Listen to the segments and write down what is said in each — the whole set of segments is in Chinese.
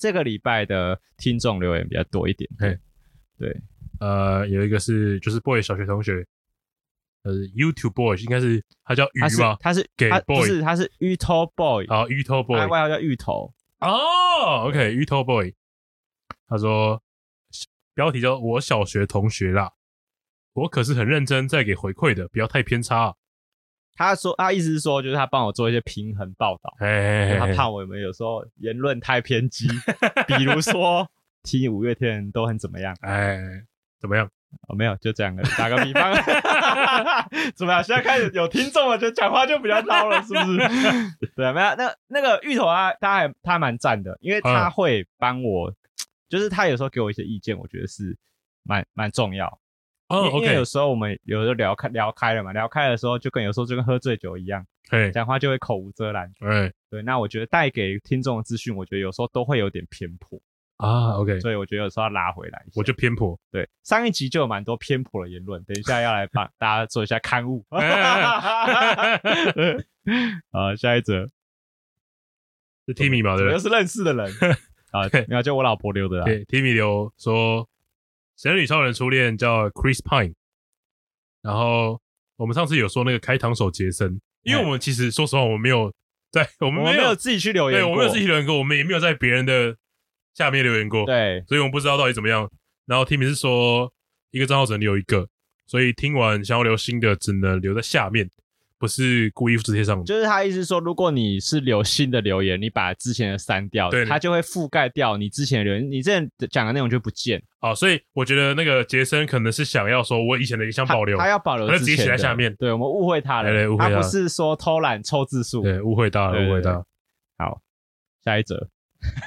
这个礼拜的听众留言比较多一点。对，对，呃，有一个是就是 boy 小学同学，呃，YouTube boy 应该是他叫鱼吗？他是给 boy，不是他是芋头 boy 啊，芋头 boy，外号叫芋头。哦，OK，芋头 boy，他说标题叫我小学同学啦，我可是很认真在给回馈的，不要太偏差。他说，他意思是说，就是他帮我做一些平衡报道，他怕我们有时候言论太偏激，比如说听五月天都很怎么样，哎，怎么样？哦，没有，就这样的，打个比方，怎么样？现在开始有听众了，就讲话就比较孬了，是不是？对啊，没有，那那个芋头啊，他还他蛮赞的，因为他会帮我，嗯、就是他有时候给我一些意见，我觉得是蛮蛮重要。哦，因为有时候我们有时候聊开聊开了嘛，聊开的时候就跟有时候就跟喝醉酒一样，对，讲话就会口无遮拦，对对。那我觉得带给听众的资讯，我觉得有时候都会有点偏颇啊，OK。所以我觉得有时候要拉回来，我就偏颇。对，上一集就有蛮多偏颇的言论，等一下要来帮 大家做一下刊物。好，下一则是 Timmy 吗？对，又是认识的人啊，没有，就我老婆留的啦。对，Timmy 留说。神女超人初恋叫 Chris Pine，然后我们上次有说那个开膛手杰森，因为我们其实说实话，我们没有在，我们没有，自己去留言，对，我们没有自己留言过，我们也没有在别人的下面留言过，对，所以我们不知道到底怎么样。然后 Timmy 是说一个账号只能留一个，所以听完想要留新的只能留在下面。不是故意直接上，就是他意思说，如果你是留新的留言，你把之前的删掉，对，他就会覆盖掉你之前的留言，你之前讲的内容就不见。哦，所以我觉得那个杰森可能是想要说，我以前的想保留，他，他要保留，他直接写在下面。对，我们误会他了，对对，误会他，他不是说偷懒抽字数，对，误会到了，误会到了。好，下一则，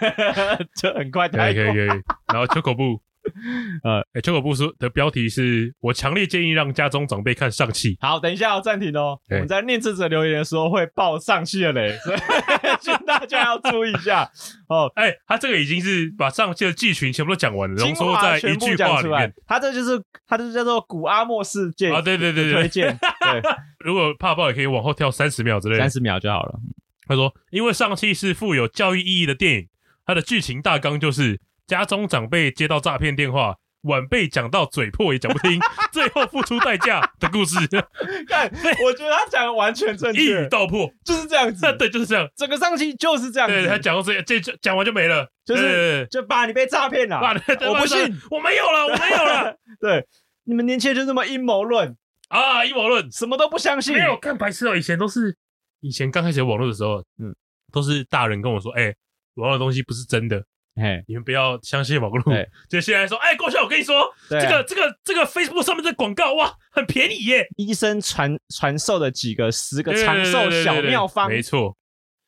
就很快，可以可以可以，然后秋口部。呃，哎、欸，秋果布书的标题是我强烈建议让家中长辈看上气。好，等一下要暂停哦。欸、我们在念这则留言的时候会爆上气的雷，所以 请大家要注意一下哦。哎、欸，他这个已经是把上气的剧情全部都讲完了，然后说在一句话里面。他这就是他这叫做古阿莫世界啊，对对对对，推荐。对，如果怕爆也可以往后跳三十秒之类的，三十秒就好了。他说，因为上气是富有教育意义的电影，它的剧情大纲就是家中长辈接到诈骗电话。晚辈讲到嘴破也讲不听，最后付出代价的故事。看，我觉得他讲的完全正确，一语道破，就是这样子。对，就是这样。整个上期就是这样子。对，他讲到这，这讲完就没了，就是就爸，你被诈骗了。我不信，我没有了，我没有了。对，你们年轻人就这么阴谋论啊，阴谋论，什么都不相信。没有看白痴哦，以前都是，以前刚开始有网络的时候，嗯，都是大人跟我说，哎，网络的东西不是真的。嘿，你们不要相信网络。就现在说，哎，郭笑，我跟你说，这个这个这个 Facebook 上面的广告，哇，很便宜耶！医生传传授的几个十个长寿小妙方，没错。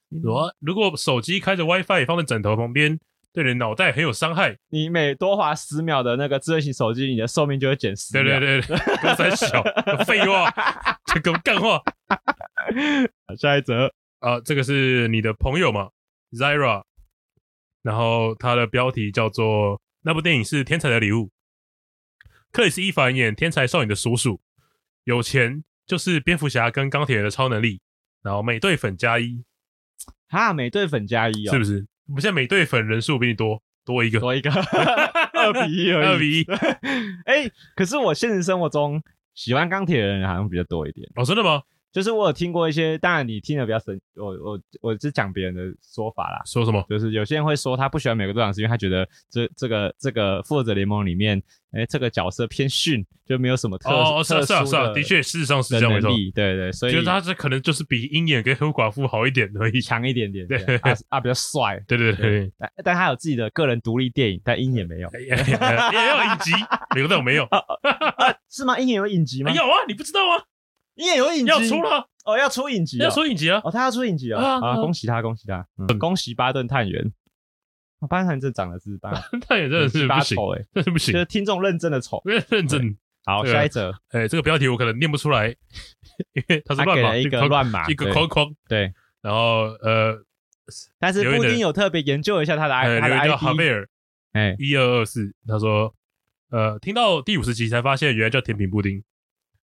如如果手机开着 WiFi 放在枕头旁边，对人脑袋很有伤害。你每多滑十秒的那个智慧型手机，你的寿命就会减十秒。对对对，公三小，废话，这个干话。下一则啊，这个是你的朋友嘛，Zira。然后它的标题叫做“那部电影是天才的礼物”，克里斯·伊凡演天才少女的叔叔，有钱就是蝙蝠侠跟钢铁人的超能力。然后美队粉加一，哈，美队粉加一哦，是不是？我们现在美队粉人数比你多多一个，多一个，二比一二比一。哎，可是我现实生活中喜欢钢铁人好像比较多一点。哦，真的吗？就是我有听过一些，当然你听的比较深，我我我是讲别人的说法啦。说什么？就是有些人会说他不喜欢美国队长，是因为他觉得这这个这个复仇者联盟里面，哎，这个角色偏逊，就没有什么特哦，是啊是啊是啊，的确事实上是这样没错。对对，所以就是他这可能就是比鹰眼跟黑寡妇好一点而已，强一点点。对啊啊，比较帅。对对对，但但他有自己的个人独立电影，但鹰眼没有，也有影集，美国队长没有，是吗？鹰眼有影集吗？有啊，你不知道吗？鹰眼有影集要出了。哦，要出影集，要出影集啊！哦，他要出影集啊！啊，恭喜他，恭喜他，恭喜巴顿探员。巴顿探员这长得是巴顿探员真的是不行哎，真是不行。就是听众认真的丑，认真。好，下一则。哎，这个标题我可能念不出来，因为他是乱码，一个乱码，一个框框。对，然后呃，但是布丁有特别研究一下他的 I，他的 ID 叫哈梅尔，哎，一二二四。他说，呃，听到第五十集才发现原来叫甜品布丁，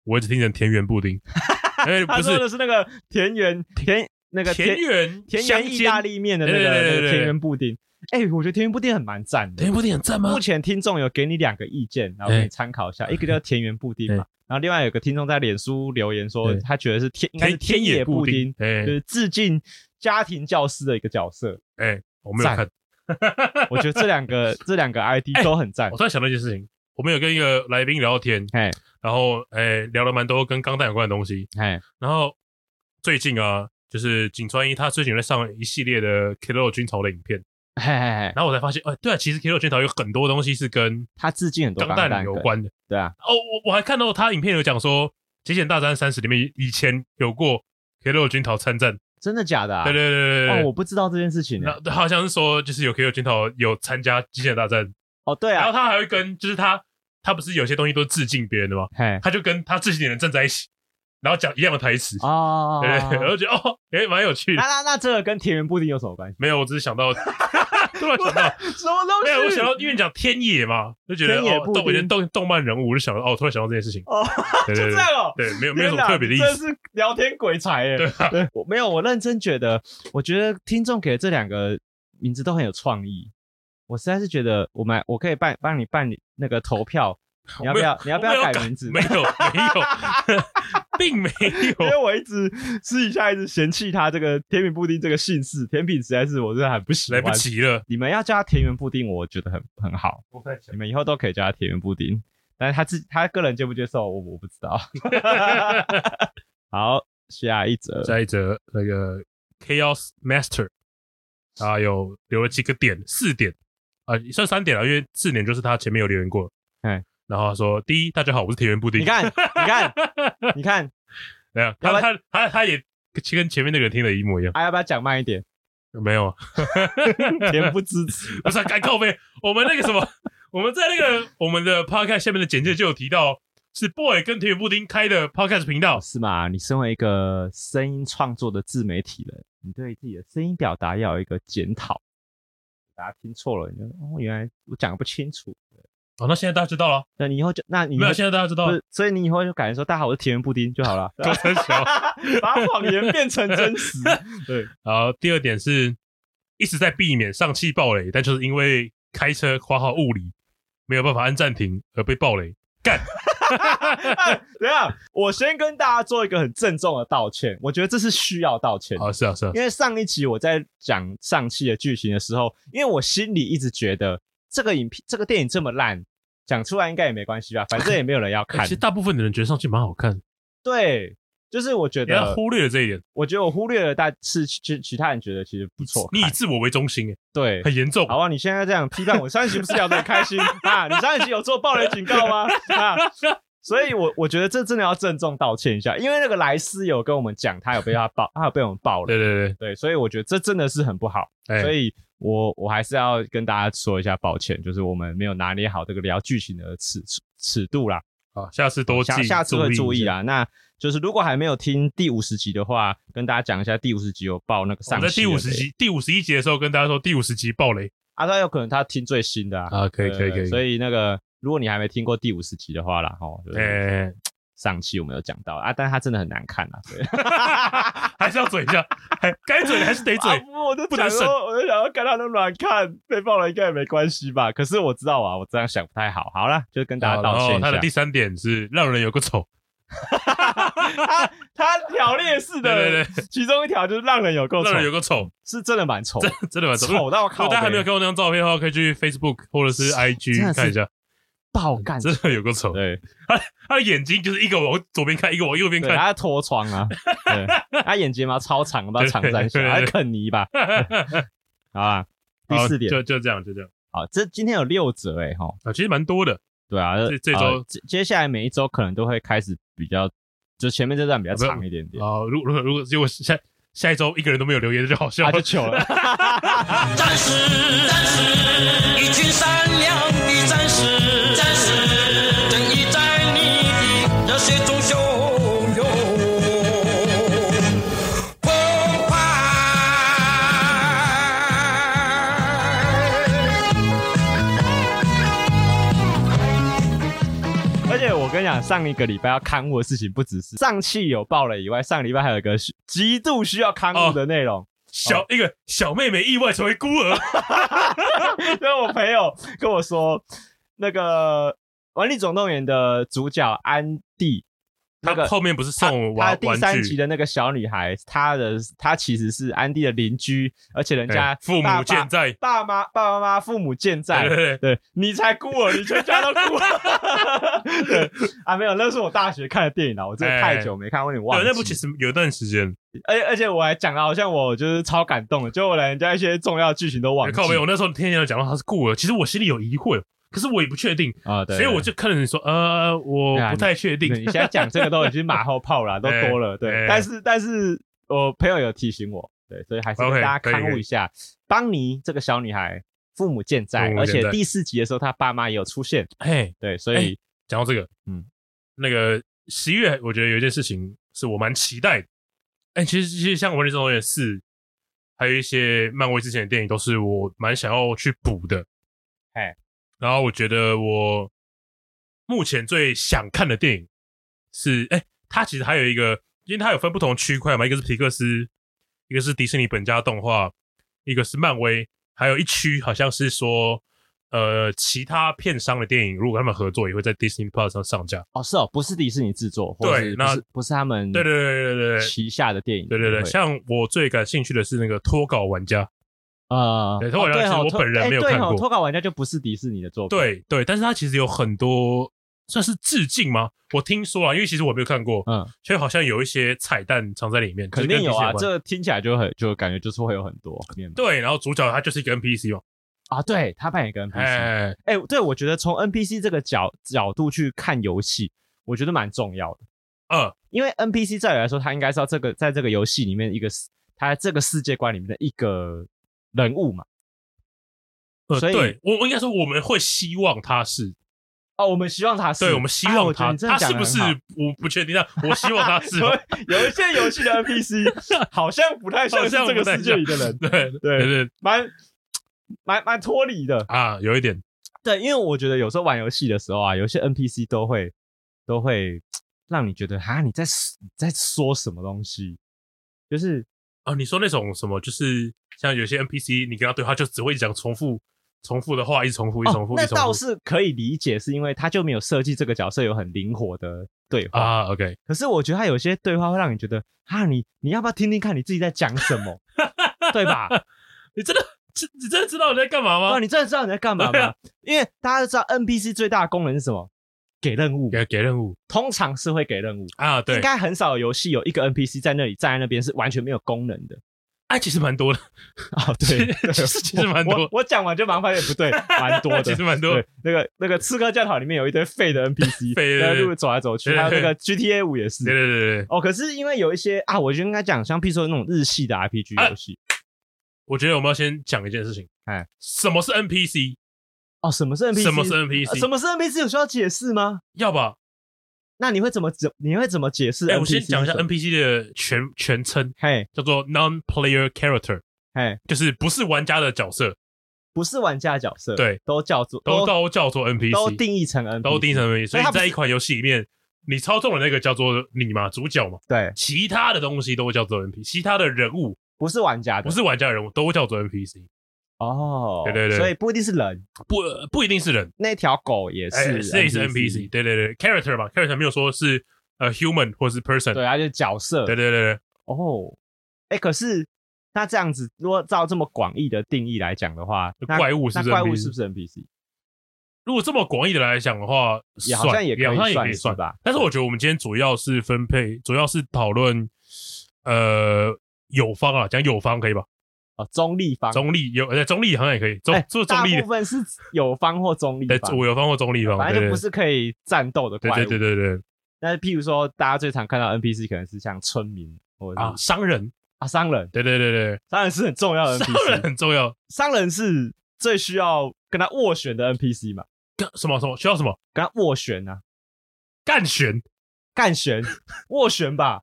我一直听成田园布丁。哎，不是，他说的是那个田园田那个田园田园意大利面的那个田园布丁。哎、欸，我觉得田园布丁很蛮赞的。田园布丁很赞吗？目前听众有给你两个意见，然后给你参考一下。欸、一个叫田园布丁嘛，然后另外有个听众在脸书留言说，他觉得是天应该是天野布丁，就是致敬家庭教师的一个角色。哎、欸，我没有看。我觉得这两个 这两个 ID 都很赞、欸。我突然想到一件事情，我们有跟一个来宾聊天，哎，然后哎、欸、聊了蛮多跟钢弹有关的东西，哎，然后最近啊，就是井川一他最近在上一系列的《Keroro 军曹》的影片，嘿嘿嘿，然后我才发现，哎，对啊，其实《Keroro 军曹》有很多东西是跟他致敬很多钢弹有关的，对啊。哦，我我还看到他影片有讲说，《极限大战三十》里面以前有过《Keroro 军曹》参战。真的假的啊？对对对对对，哦，我不知道这件事情。那好像是说，就是有 Keroro 军曹有参加机械大战。哦，对啊。然后他还会跟，就是他他不是有些东西都致敬别人的吗？嘿，他就跟他致敬的人站在一起，然后讲一样的台词。哦，对对对，我就觉得哦，哎，蛮有趣的。那那那这个跟田园布丁有什么关系？没有，我只是想到。突然想到 什么东西？没有，我想到，因为你讲天野嘛，就觉得哦，动我觉得动动漫人物，我就想到哦，突然想到这件事情。哦，就这样哦。对，没有没有什么特别的意思。这是聊天鬼才耶。对，我没有，我认真觉得，我觉得听众给的这两个名字都很有创意。我实在是觉得，我们我可以办帮你办理那个投票，你要不要？你要不要改名字？没有，没有。并没有，因为我一直私底下一直嫌弃他这个甜品布丁这个姓氏，甜品实在是我真的很不喜欢。来不及了，你们要叫他田园布丁，我觉得很很好。你们以后都可以叫他田园布丁，但是他自他个人接不接受，我我不知道。好，下一则，下一则那个 Chaos Master 啊，有留了几个点，四点啊，算三点了，因为四点就是他前面有留言过。哎。然后他说：“第一，大家好，我是田园布丁。你看，你看，你看，没有他他他他也跟前面那个人听的一模一样。还要不要讲慢一点？没有，恬不支持。不是，改靠背。我们那个什么，我们在那个我们的 podcast 下面的简介就有提到，是 boy 跟田园布丁开的 podcast 频道，是吗？你身为一个声音创作的自媒体人，你对自己的声音表达要有一个检讨。大家听错了，你说哦，原来我讲的不清楚。”哦，那现在大家知道了。那你以后就，那你没有，现在大家知道了。所以你以后就改成说，大家好，我是田园布丁就好了。把谎言变成真实。对。然后第二点是一直在避免上气暴雷，但就是因为开车花好物理没有办法按暂停而被暴雷。干。等一下，我先跟大家做一个很郑重的道歉。我觉得这是需要道歉的。啊，是啊，是啊。因为上一集我在讲上期的剧情的时候，因为我心里一直觉得。这个影片，这个电影这么烂，讲出来应该也没关系吧？反正也没有人要看。其实大部分的人觉得上去蛮好看。对，就是我觉得忽略了这一点。我觉得我忽略了，但是其其他人觉得其实不错。你以自我为中心，对，很严重。好啊，你现在这样批判我，上一集不是聊得很开心啊？你上一集有做暴雷警告吗？啊，所以我我觉得这真的要郑重道歉一下，因为那个莱斯有跟我们讲，他有被他爆，他有被我们爆了。对对对对，所以我觉得这真的是很不好。欸、所以。我我还是要跟大家说一下抱歉，就是我们没有拿捏好这个聊剧情的尺尺度啦。好，下次多记，下下次会注意啊。那就是如果还没有听第五十集的话，跟大家讲一下，第五十集有爆那个上。在第五十集、第五十一集的时候，跟大家说第五十集爆雷。啊，他有可能他听最新的啊。啊，可以可以可以。所以那个，如果你还没听过第五十集的话啦，哦。哎、欸。上期我们有讲到啊，但是他真的很难看啊，对，还是要嘴一下，还该嘴还是得嘴。啊、我就想说，我就想要看他那么难看，被爆了应该也没关系吧？可是我知道啊，我这样想不太好。好了，就跟大家道歉一下。他的第三点是让人有个丑，他他条列式的，对对对，其中一条就是让人有个丑，让人有个丑，是真的蛮丑，真的蛮丑，丑到靠。大家还没有看过那张照片的话，可以去 Facebook 或者是 IG 看一下。爆干，真的有个丑。对，他他的眼睛就是一个往左边看，一个往右边看。他在脱窗啊，对，他眼睫毛超长，不知道长在还是肯尼吧？好啊，第四点就就这样，就这样。好，这今天有六折哎哈，啊，其实蛮多的。对啊，这这周接下来每一周可能都会开始比较，就前面这段比较长一点点啊。如如果如果如果下下一周一个人都没有留言，就好笑，就糗了。战士，战士，一群善良的战士。我跟你讲，上一个礼拜要刊物的事情不只是上汽有爆了以外，上个礼拜还有一个极度需要刊物的内容，小一个小妹妹意外成为孤儿，因为我朋友跟我说，那个《玩具总动员》的主角安迪。那个后面不是送玩他第三集的那个小女孩，她的她其实是安迪的邻居，而且人家父母健在，爸妈爸爸妈妈父母健在，对你才孤儿，你全家都孤儿。对啊，没有，那是我大学看的电影了，我真的太久没看，我有点忘了。那部其实有一段时间，而且而且我还讲到，好像我就是超感动的，就我连人家一些重要剧情都忘了。靠北，我那时候天天讲到他是孤儿，其实我心里有疑惑。可是我也不确定啊，对，所以我就看着你说，呃，我不太确定。你现在讲这个都已经马后炮了，都多了，对。但是，但是我朋友有提醒我，对，所以还是跟大家看护一下。邦尼这个小女孩父母健在，而且第四集的时候她爸妈也有出现。嘿，对，所以讲到这个，嗯，那个十一月，我觉得有一件事情是我蛮期待的。哎，其实其实像《玩具总动员四》，还有一些漫威之前的电影，都是我蛮想要去补的。哎。然后我觉得我目前最想看的电影是，哎，它其实还有一个，因为它有分不同区块嘛，一个是皮克斯，一个是迪士尼本家动画，一个是漫威，还有一区好像是说，呃，其他片商的电影，如果他们合作，也会在 Disney Plus 上上架。哦，是哦，不是迪士尼制作，对，那不是他们，对对对对对旗下的电影，对对对，像我最感兴趣的是那个脱稿玩家。啊，对，脱稿玩家我本人没有看过。脱稿玩家就不是迪士尼的作品。对对，但是它其实有很多算是致敬吗？我听说啊，因为其实我没有看过，嗯，所以好像有一些彩蛋藏在里面。肯定有啊，这听起来就很就感觉就是会有很多。对，然后主角他就是一个 NPC 嘛。啊，对，他扮演一个 NPC。哎，哎，对，我觉得从 NPC 这个角角度去看游戏，我觉得蛮重要的。嗯，因为 NPC 在我来说，他应该是要这个在这个游戏里面一个他在这个世界观里面的一个。人物嘛，呃，所以对我我应该说我们会希望他是。哦，我们希望他是，对，我们希望他，他是不是我不确定，但我希望他是。有一些游戏的 NPC 好像不太像是这个世界里的人，对对对，蛮蛮蛮脱离的。啊，有一点。对，因为我觉得有时候玩游戏的时候啊，有些 NPC 都会都会让你觉得哈，你在你在说什么东西，就是啊，你说那种什么就是。像有些 NPC，你跟他对话就只会讲重复、重复的话，一直重复、一直重复。那倒是可以理解，是因为他就没有设计这个角色有很灵活的对话啊。OK，可是我觉得他有些对话会让你觉得啊，你你要不要听听看你自己在讲什么，对吧？你真的，你真的知道你在干嘛吗？对，你真的知道你在干嘛吗？因为大家都知道 NPC 最大的功能是什么？给任务，给给任务，通常是会给任务啊。对，应该很少游戏有一个 NPC 在那里站在那边是完全没有功能的。哎，其实蛮多的啊，对，其实其实蛮多。我讲完就马上发现不对，蛮多的，其实蛮多。那个那个刺客教条里面有一堆废的 NPC，在路走来走去。还有那个 GTA 五也是。对对对对。哦，可是因为有一些啊，我就应该讲，像譬如说那种日系的 RPG 游戏，我觉得我们要先讲一件事情。哎，什么是 NPC？哦，什么是 NPC？什么是 NPC？什么是 NPC？有需要解释吗？要吧。那你会怎么怎你会怎么解释？哎，我先讲一下 NPC 的全全称，嘿，叫做 Non-Player Character。嘿，就是不是玩家的角色，不是玩家的角色，对，都叫做都都叫做 NPC，都定义成 NPC，都定义成 NPC。所以在一款游戏里面，你操纵的那个叫做你嘛，主角嘛，对，其他的东西都会叫做 NPC，其他的人物不是玩家的，不是玩家的人物都会叫做 NPC。哦，对对对，所以不一定是人，不不一定是人，那条狗也是，这也是 NPC。对对对，character 吧，character 没有说是呃 human 或是 person，对，啊就是角色。对对对对，哦，哎，可是。那这样子，如果照这么广义的定义来讲的话，怪物是那怪物是不是 NPC？如果这么广义的来讲的话，也好像也可以算，也可以算吧。但是我觉得我们今天主要是分配，主要是讨论呃友方啊，讲友方可以吧？哦，中立方，中立有，呃，中立好像也可以。中做中立的部分是有方或中立方，友方或中立方，反正就不是可以战斗的怪物。对对对对。那譬如说，大家最常看到 NPC 可能是像村民或者啊商人。啊，商人，对对对对，商人是很重要的 NPC，商人很重要，商人是最需要跟他斡旋的 NPC 嘛？干什么什么需要什么？跟他斡旋啊？干旋？干旋？斡旋吧？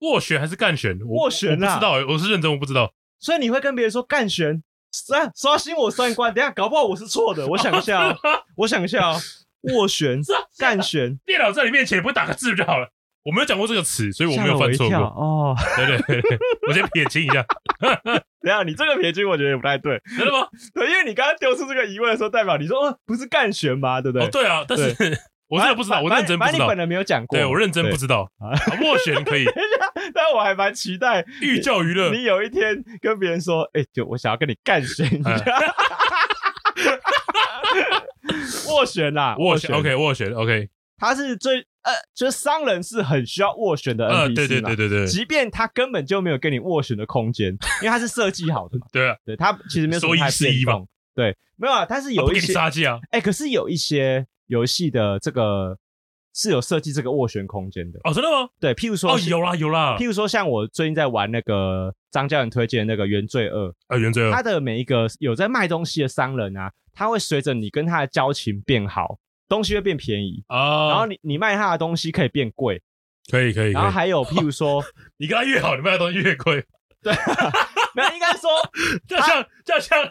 斡旋还是干旋？斡旋啊？不知道，我是认真，我不知道。所以你会跟别人说干旋？刷刷新我三观，等下搞不好我是错的。我想一下哦，我想一下哦，斡旋？干旋？电脑在你面前，不会打个字就好了。我没有讲过这个词，所以我没有犯错过。哦，对对对，我先撇清一下。等下，你这个撇清我觉得也不太对，真的吗？对，因为你刚刚丢出这个疑问的时候，代表你说哦，不是干旋吗？对不对？哦，对啊，但是我真的不知道，我认真不知道。你本人没有讲过，对我认真不知道。斡旋可以，但我还蛮期待寓教于乐。你有一天跟别人说，哎，就我想要跟你干旋一下。斡旋啦，斡旋，OK，斡旋，OK。他是最呃，就是商人是很需要斡旋的 NPC 嘛，呃，对对对对对，即便他根本就没有跟你斡旋的空间，因为他是设计好的嘛。对啊，对他其实没有什么太变动。对，没有啊，但是有一些杀价。哎，可是有一些游戏的这个是有设计这个斡旋空间的。哦，真的吗？对，譬如说，哦，有啦有啦。譬如说，像我最近在玩那个张教练推荐的那个《原罪二》啊，《原罪二》。他的每一个有在卖东西的商人啊，他会随着你跟他的交情变好。东西会变便宜啊，然后你你卖他的东西可以变贵，可以可以。然后还有譬如说，你跟他越好，你卖的东西越贵。对，没有应该说，就像就像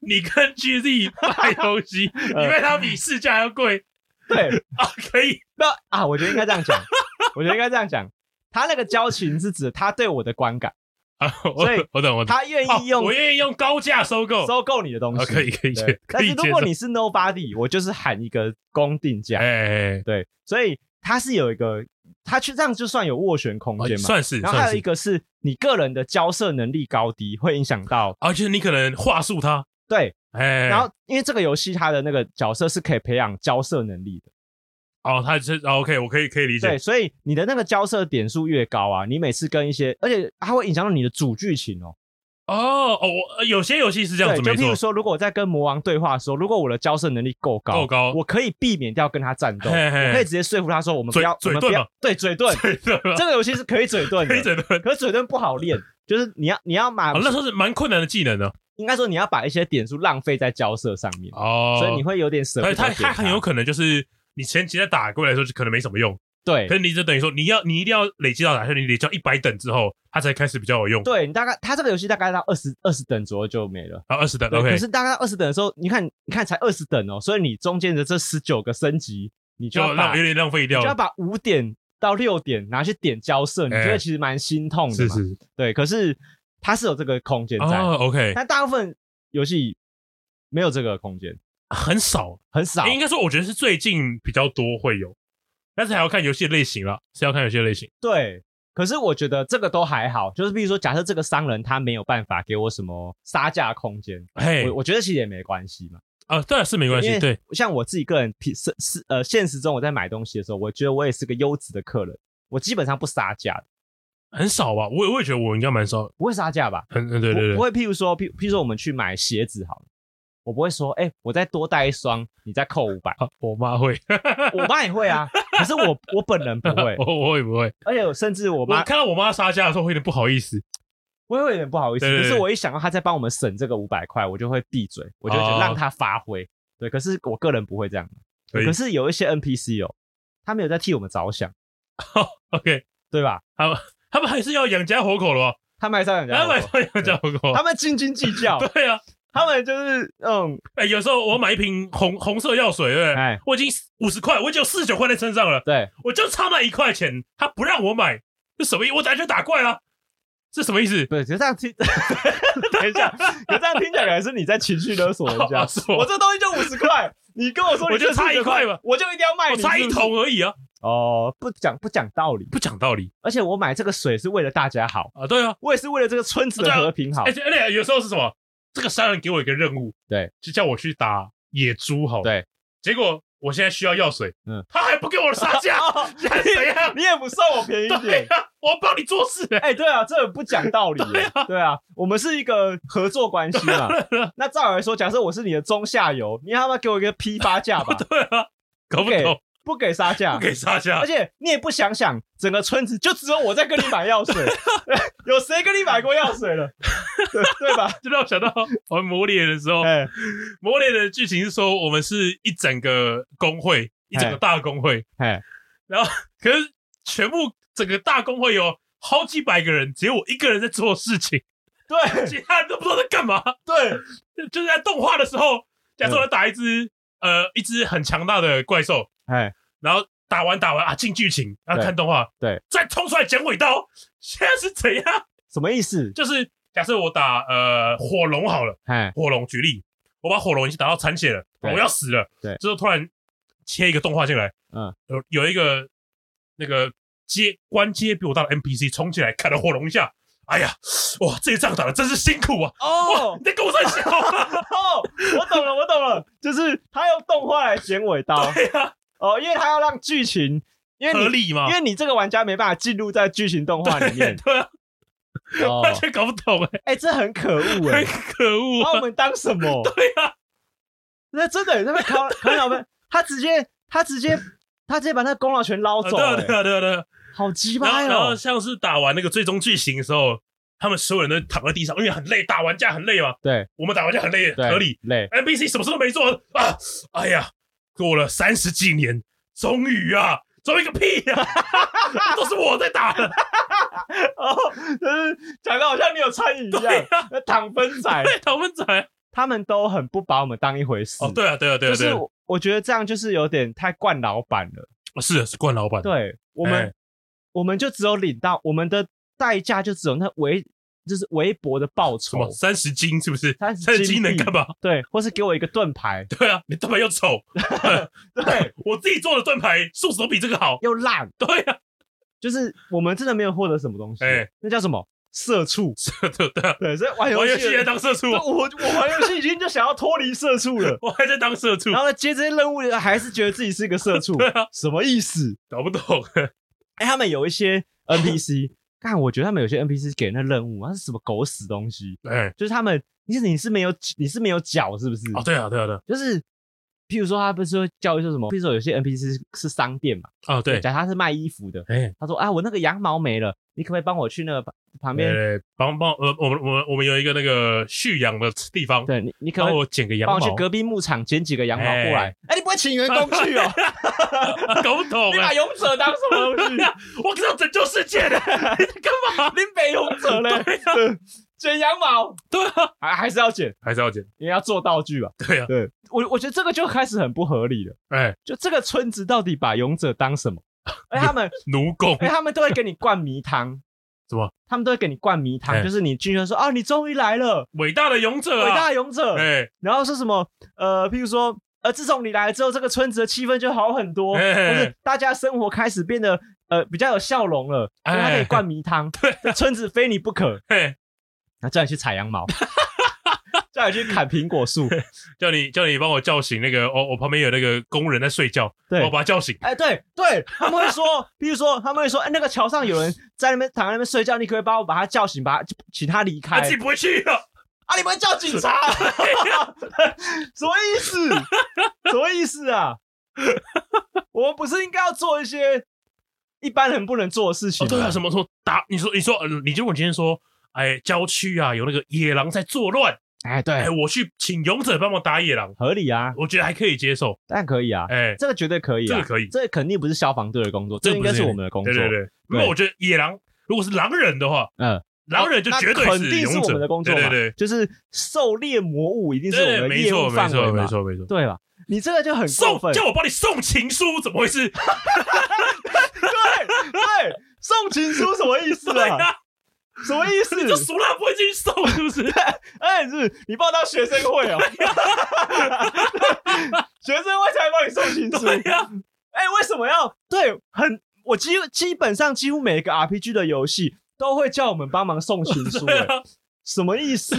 你跟 GZ 卖 东西，因为它比市价还要贵。对。啊，可以。那啊，我觉得应该这样讲，我觉得应该这样讲，他那个交情是指他对我的观感。啊，所以我懂我懂，他愿意用，我愿意用高价收购。收购你的东西，可以可以。但是如果你是 nobody，我就是喊一个公定价，哎，对，所以他是有一个，他去这样就算有斡旋空间嘛，算是。然后还有一个是你个人的交涉能力高低会影响到，而且你可能话术他，对，哎，然后因为这个游戏它的那个角色是可以培养交涉能力的。哦，他是 OK，我可以可以理解。对，所以你的那个交涉点数越高啊，你每次跟一些，而且它会影响到你的主剧情哦。哦哦，我有些游戏是这样子，就譬如说，如果我在跟魔王对话的时候，如果我的交涉能力够高，够高，我可以避免掉跟他战斗，我可以直接说服他说，我们不要嘴遁，对，嘴遁，这个游戏是可以嘴遁的，可以嘴遁，可是嘴遁不好练，就是你要你要把，那时候是蛮困难的技能的。应该说你要把一些点数浪费在交涉上面哦，所以你会有点舍不得。他他很有可能就是。你前期在打过来的时候就可能没什么用，对。可是你就等于说你要你一定要累积到哪些？你累积到一百等之后，它才开始比较有用。对，你大概它这个游戏大概到二十二十等左右就没了。啊，二十等，OK。可是大概二十等的时候，你看你看才二十等哦，所以你中间的这十九个升级，你就要浪有点浪费掉，就要把五点到六点拿去点交涉，你觉得其实蛮心痛的嘛？是是。对，可是它是有这个空间在，OK。但大部分游戏没有这个空间。很少很少，应该说我觉得是最近比较多会有，但是还要看游戏类型了，是要看游戏类型。对，可是我觉得这个都还好，就是比如说，假设这个商人他没有办法给我什么杀价空间，嘿，我我觉得其实也没关系嘛。啊，对，是没关系。对，像我自己个人，是是呃，现实中我在买东西的时候，我觉得我也是个优质的客人，我基本上不杀价的，很少吧？我我也觉得我应该蛮少，不会杀价吧？很嗯，对对对，不会。譬如说，譬譬如说，我们去买鞋子好了。我不会说，哎、欸，我再多带一双，你再扣五百。我妈会，我妈也会啊。可是我我本人不会，我我也不会。而且甚至我妈看到我妈杀价的时候，会有点不好意思。我也会有点不好意思。对对对，可是我一想到她在帮我们省这个五百块，我就会闭嘴，我就觉得让她发挥。哦、对，可是我个人不会这样。可，可是有一些 NPC 哦，他没有在替我们着想。哦、OK，对吧？他们他们还是要养家活口的吧？他们还是要养家活口，他们养家活口，他们斤斤计较。对啊。他们就是嗯，哎、欸，有时候我买一瓶红红色药水，对不对？哎，我已经五十块，我已经有四十九块在身上了。对，我就差那一块钱，他不让我买，这什么意思？我等下就打怪了，这什么意思？对，就这样听，等一下，可这样听起来还是你在情绪勒索人家。我，我这东西就五十块，你跟我说你就我就差一块嘛，我就一定要卖你是不是？我差一桶而已啊。哦，不讲不讲道理，不讲道理。而且我买这个水是为了大家好啊，对啊，我也是为了这个村子的和平好。而且而且有时候是什么？这个商人给我一个任务，对，就叫我去打野猪，好，对。结果我现在需要药水，嗯，他还不给我杀价，怎样？你也不算我便宜一点，我帮你做事，哎，对啊，这不讲道理，对啊，我们是一个合作关系嘛。那照来说，假设我是你的中下游，你要不要给我一个批发价吧？对啊，搞不懂。不给杀价，不给杀价，而且你也不想想，整个村子就只有我在跟你买药水，有谁跟你买过药水了？对对吧？就让我想到玩魔猎的时候，欸、魔猎的剧情是说，我们是一整个工会，一整个大工会，欸、然后可是全部整个大工会有好几百个人，只有我一个人在做事情，对，其他人都不知道在干嘛。对，就是在动画的时候，假设我打一只。呃，一只很强大的怪兽，哎，然后打完打完啊，进剧情，然后看动画，对，再冲出来剪尾刀，现在是怎样？什么意思？就是假设我打呃火龙好了，哎，火龙举例，我把火龙已经打到残血了，我要死了，对之后突然切一个动画进来，嗯，有有一个那个接关接比我大的 NPC 冲进来砍了火龙一下，哎呀，哇，这一仗打的真是辛苦啊！哦你在跟我在笑吗？哦，我懂了，我懂了，就是他用动画来剪尾刀，对呀、哦，因为他要让剧情，因为你合理嘛因为你这个玩家没办法进入在剧情动画里面，对啊，哦，完全搞不懂哎、哎，这很可恶很哎，可恶啊！把我们当什么？对啊、那真的那边考考 老分，他直接他直接他直接把那个功劳全捞走，对啊，哎对啊，对啊，对啊。好鸡然后，巴然后哦！像是打完那个最终剧情的时候，他们所有人都躺在地上，因为很累，打完架很累嘛。对我们打完架很累，对，合理。累，NPC 什么事都没做啊！哎呀，过了三十几年，终于啊，终于个屁呀、啊！都是我在打的，哦，就是讲的好像你有参与一对样。呀、那糖分仔，对，躺分仔。他们都很不把我们当一回事。哦，对啊，对啊，对啊，就是我我觉得这样就是有点太惯老板了。哦是是惯老板，对我们，哎我们就只有领到我们的代价，就只有那微就是微薄的报酬。三十斤是不是？三十斤金能干嘛？对，或是给我一个盾牌，对啊，你盾牌又丑，对，我自己做的盾牌素质都比这个好。又烂，对啊，就是我们真的没有获得什么东西。哎那叫什么？社畜。社畜对啊，对，所以玩游戏玩游戏也当社畜，我我玩游戏已经就想要脱离社畜了。我还在当社畜然，后，接这些任务还是觉得自己是一个社畜，对啊，什么意思？搞不懂。哎、他们有一些 NPC，看我觉得他们有些 NPC 给那任务，那是什么狗屎东西？哎，就是他们，你是你是没有你是没有脚是不是？哦，对啊，对啊，对啊，就是譬如说他不是会教育说什么？譬如说有些 NPC 是商店嘛，哦，对，假如他是卖衣服的，哎，他说啊，我那个羊毛没了，你可不可以帮我去那个旁旁边？对，帮帮呃，我们我们我们有一个那个蓄养的地方，对你，你可不可以帮我剪个羊毛帮我，去隔壁牧场捡几个羊毛过来？哎哎、你不会请员工去哦？搞不懂 你把哎，勇者当什么东西？我是要拯救世界的，你在干嘛？林北勇者嘞？对剪羊毛对啊，还还是要剪，还是要剪，因为要做道具吧？对啊，对我，我觉得这个就开始很不合理了。哎，就这个村子到底把勇者当什么？哎，他们，奴工。哎，他们都会给你灌迷汤，什么？他们都会给你灌迷汤，哎。就是你进去说啊，你终于来了，伟大的勇者啊，伟大的勇者。哎，然后是什么？呃，譬如说，呃，自从你来了之后，这个村子的气氛就好很多，哎。或是大家生活开始变得呃比较有笑容了，因为他可以灌迷汤，这村子非你不可。嘿，然后叫你去采羊毛，叫你去砍苹果树。叫你叫你帮我叫醒那个，哦，我旁边有那个工人在睡觉，对我把他叫醒，哎，对对，他们会说，比如说他们会说，哎，那个桥上有人在那边躺在那边睡觉，你可不可以帮我把他叫醒，把他请他离开？他自己不会去啊，啊，你们叫警察？什么意思？什么意思啊？我们不是应该要做一些一般人不能做的事情哦，对啊，什么说打？你说你说，嗯，你就我今天说，哎，郊区啊有那个野狼在作乱，哎，对。哎，，我去请勇者帮忙打野狼，合理啊，我觉得还可以接受，当然可以啊，哎，这个绝对可以啊，这个可以。这肯定不是消防队的工作，这应该是我们的工作。对对对，因为我觉得野狼如果是狼人的话，嗯，狼人就绝对肯定是勇者。的工作嘛，对对对，就是狩猎魔物一定是我对，们的没业务错没错范围嘛。没错没错。对吧？你这个就很过分，送叫我帮你送情书，怎么回事？对对，送情书什么意思啊？啊，什么意思？你就熟了不会进去送，是不是？哎，是你帮我当学生会哦，学生会才帮你送情书。对呀，哎，为什么要？对，很，我基基本上几乎每一个 RPG 的游戏都会叫我们帮忙送情书。什么意思？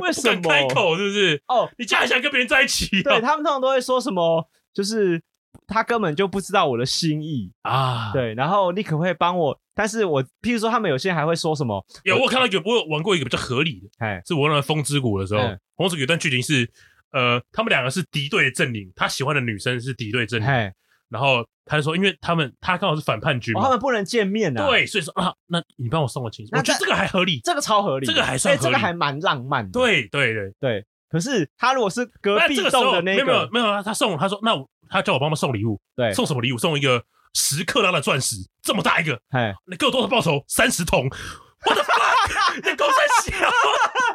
为不什么敢开口，是不是？哦，你竟然还想跟别人在一起对啊？他们通常都会说什么，就是他根本就不知道我的心意。啊，对，然后你可不可以帮我？但是我譬如说，他们有些人还会说什么？有我看到有，我有玩过一个比较合理的，哎，是我玩《风之谷》的时候，嗯风之谷有段剧情是，呃，他们两个是敌对的阵营，他喜欢的女生是敌对阵营，嘿，然后他就说，因为他们他刚好是反叛军他，们不能见面啊。，对，所以说啊，那你帮我送个情书，我觉得这个还合理，这个超合理，这个还算哎这个还蛮浪漫的。对对对。对，可是他如果是隔壁栋的那没有没有，没有啊，他送他说那我他叫我帮忙送礼物，对，送什么礼物？送一个十克拉的钻石，这么大一个，嘿，你给我多少报酬？三十桶。我的妈！你狗三小，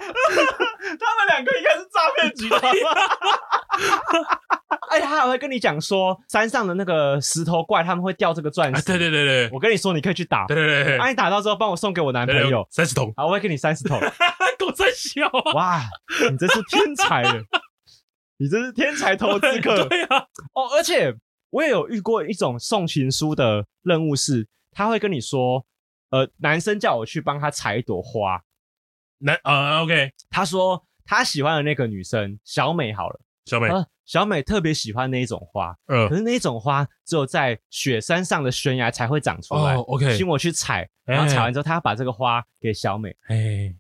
他们两个应该是诈骗集团吧？哎，而且他还会跟你讲说，山上的那个石头怪他们会掉这个钻石。啊，对对对对，我跟你说，你可以去打。对对对，啊，你打到之后帮我送给我男朋友三十桶。好，我会给你三十桶。够真笑啊！哇，你真是天才了，你真是天才投资客。对啊，哦，而且我也有遇过一种送情书的任务是，他会跟你说，呃，男生叫我去帮他采一朵花。男啊，OK，他说他喜欢的那个女生小美好了，小美。小美特别喜欢那一种花，嗯，可是那一种花只有在雪山上的悬崖才会长出来。哦，OK，请我去采，然后采完之后，他要把这个花给小美。哎，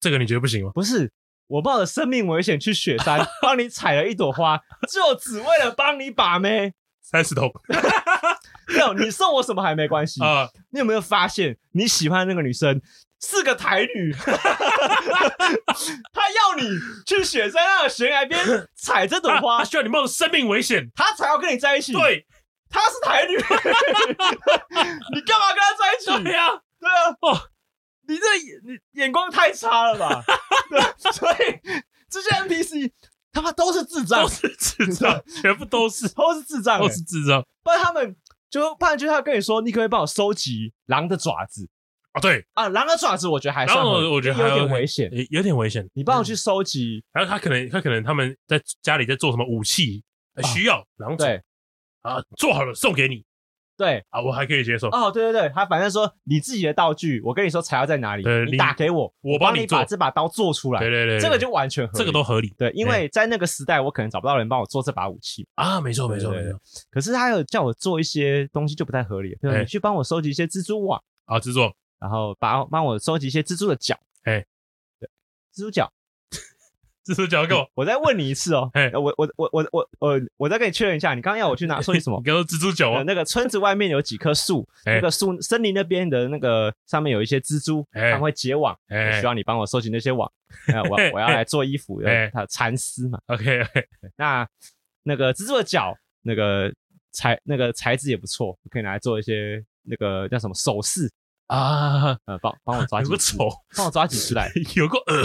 这个你觉得不行吗？不是，我冒着生命危险去雪山 帮你采了一朵花，就只为了帮你把妹。三十头，没有，你送我什么还没关系啊？你有没有发现你喜欢那个女生？是个台女，她要你去雪山那个悬崖边采这朵花，他需要你冒着生命危险，她才要跟你在一起。对，她是台女，你干嘛跟她在一起？对呀，对啊，哦，你这你眼光太差了吧？对，所以这些 NPC 他妈都是智障，都是智障，全部都是都是智障，都是智障。不然他们就不然就他跟你说，你可不可以帮我收集狼的爪子？啊，对啊，狼的爪子我觉得还算，我觉得还有点危险，有点危险。你帮我去收集，然后他可能他可能他们在家里在做什么武器，需要狼爪啊，做好了送给你。对啊，我还可以接受。哦，对对对，他反正说你自己的道具，我跟你说材料在哪里，你打给我，我帮你把这把刀做出来。对对对，这个就完全合理，这个都合理。对，因为在那个时代，我可能找不到人帮我做这把武器啊。没错没错没错。可是他有叫我做一些东西，就不太合理。对，你去帮我收集一些蜘蛛网啊，制作。然后把帮我收集一些蜘蛛的脚，哎，对，蜘蛛脚，蜘蛛脚给我，我再问你一次哦，哎，我我我我我我我再跟你确认一下，你刚刚要我去哪收集什么？你刚说蜘蛛脚啊？那个村子外面有几棵树，那个树森林那边的那个上面有一些蜘蛛，他们会结网，需要你帮我收集那些网，我我要来做衣服，它蚕丝嘛。OK，那那个蜘蛛的脚，那个材那个材质也不错，可以拿来做一些那个叫什么首饰。啊，呃，帮帮我抓几只，帮我抓几只来，有个恶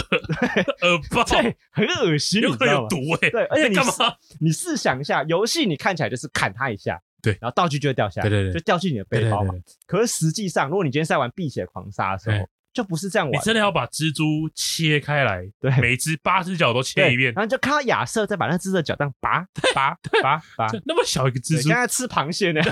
恶爆，对，很恶心，有个有毒哎，对，而且你干嘛？你试想一下，游戏你看起来就是砍他一下，对，然后道具就会掉下来，对对对，就掉进你的背包嘛。可是实际上，如果你今天在玩碧血狂杀的时候，就不是这样玩，你真的要把蜘蛛切开来，对，每只八只脚都切一遍，然后就看到亚瑟再把那只的脚这样拔拔拔拔，那么小一个蜘蛛，现在吃螃蟹呢。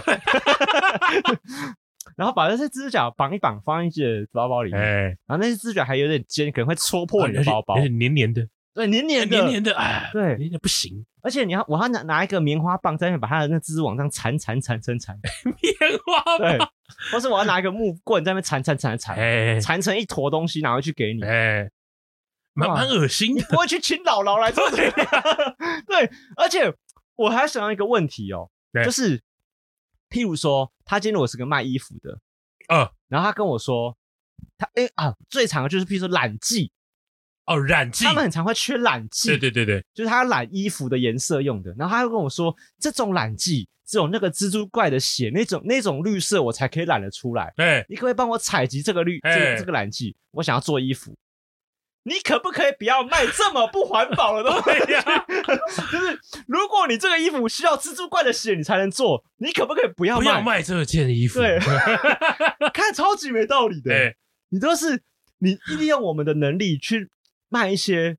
然后把那些蜘蛛脚绑一绑，放进去包包里面。哎，然后那些蜘蛛脚还有点尖，可能会戳破你的包包。有点黏黏的，对，黏黏的，黏黏的，哎，对，黏黏不行。而且你要，我要拿拿一个棉花棒在那边把它的那蜘蛛网上缠缠缠缠缠。棉花棒，对，或是我要拿一个木棍在那边缠缠缠缠，缠成一坨东西，拿回去给你。哎，蛮蛮恶心的。你不会去请姥姥来做这个？对，而且我还想到一个问题哦，就是。譬如说，他今天我是个卖衣服的，嗯，然后他跟我说，他哎啊，最常的就是譬如说染剂，哦，染剂，他们很常会缺染剂，对对对对，就是他染衣服的颜色用的。然后他又跟我说，这种染剂只有那个蜘蛛怪的血那种那种绿色我才可以染得出来。哎，你可不可以帮我采集这个绿这个这个染剂？我想要做衣服。你可不可以不要卖这么不环保的东西呀？就是如果你这个衣服需要蜘蛛怪的血你才能做，你可不可以不要卖？不要卖这件衣服？对，看超级没道理的。对，你都是你利用我们的能力去卖一些，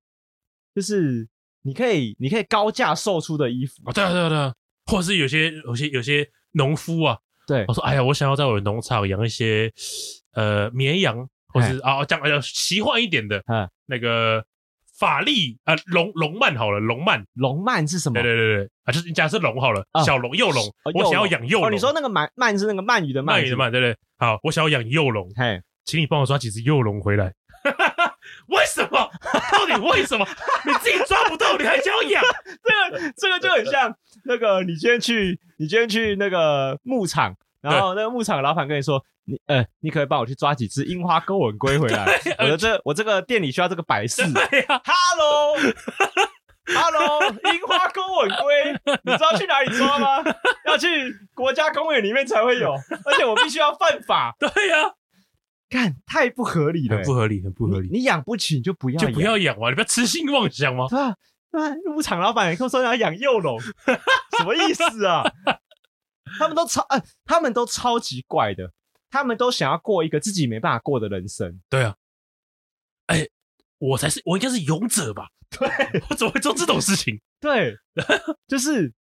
就是你可以你可以高价售出的衣服。啊，对啊对啊对啊，或者是有些有些有些农夫啊，对，我说哎呀，我想要在我的农场养一些呃绵羊。或是啊，讲呃奇幻一点的，嗯，那个法力啊，龙龙鳗好了，龙鳗，龙鳗是什么？对对对对，啊，就是假设龙好了，小龙幼龙，我想要养幼龙。你说那个鳗鳗是那个鳗鱼的鳗？鳗鱼的鳗，对对。好，我想要养幼龙，嘿，请你帮我抓几只幼龙回来。为什么？到底为什么？你自己抓不到，你还想要养？这个这个就很像那个，你今天去，你今天去那个牧场，然后那个牧场的老板跟你说。你呃，你可以帮我去抓几只樱花勾吻龟回来。我的这我这个店里需要这个摆饰。Hello，Hello，樱花勾吻龟，你知道去哪里抓吗？要去国家公园里面才会有，而且我必须要犯法。对呀，干太不合理了，不合理，很不合理。你养不起你就不要，就不要养嘛，你不要痴心妄想嘛。对啊，对，牧场老板跟我说要养幼龙，什么意思啊？他们都超，呃，他们都超级怪的，他们都想要过一个自己没办法过的人生。对啊，哎、欸，我才是，我应该是勇者吧？对，我怎么会做这种事情？对，就是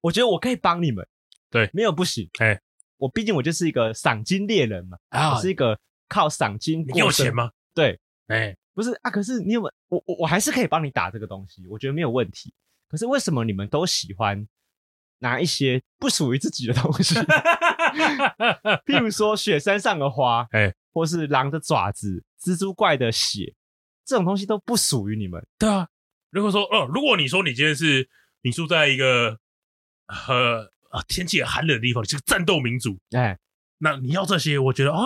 我觉得我可以帮你们，对，没有不行。哎、欸，我毕竟我就是一个赏金猎人嘛，啊，我是一个靠赏金。你有钱吗？对，哎、欸，不是啊，可是你有？我我我还是可以帮你打这个东西，我觉得没有问题。可是为什么你们都喜欢拿一些不属于自己的东西？譬如说雪山上的花，哎、欸，或是狼的爪子、蜘蛛怪的血，这种东西都不属于你们。对啊，如果说哦，如果你说你今天是你住在一个呃天气很寒冷的地方，你是个战斗民族，哎、欸，那你要这些，我觉得啊。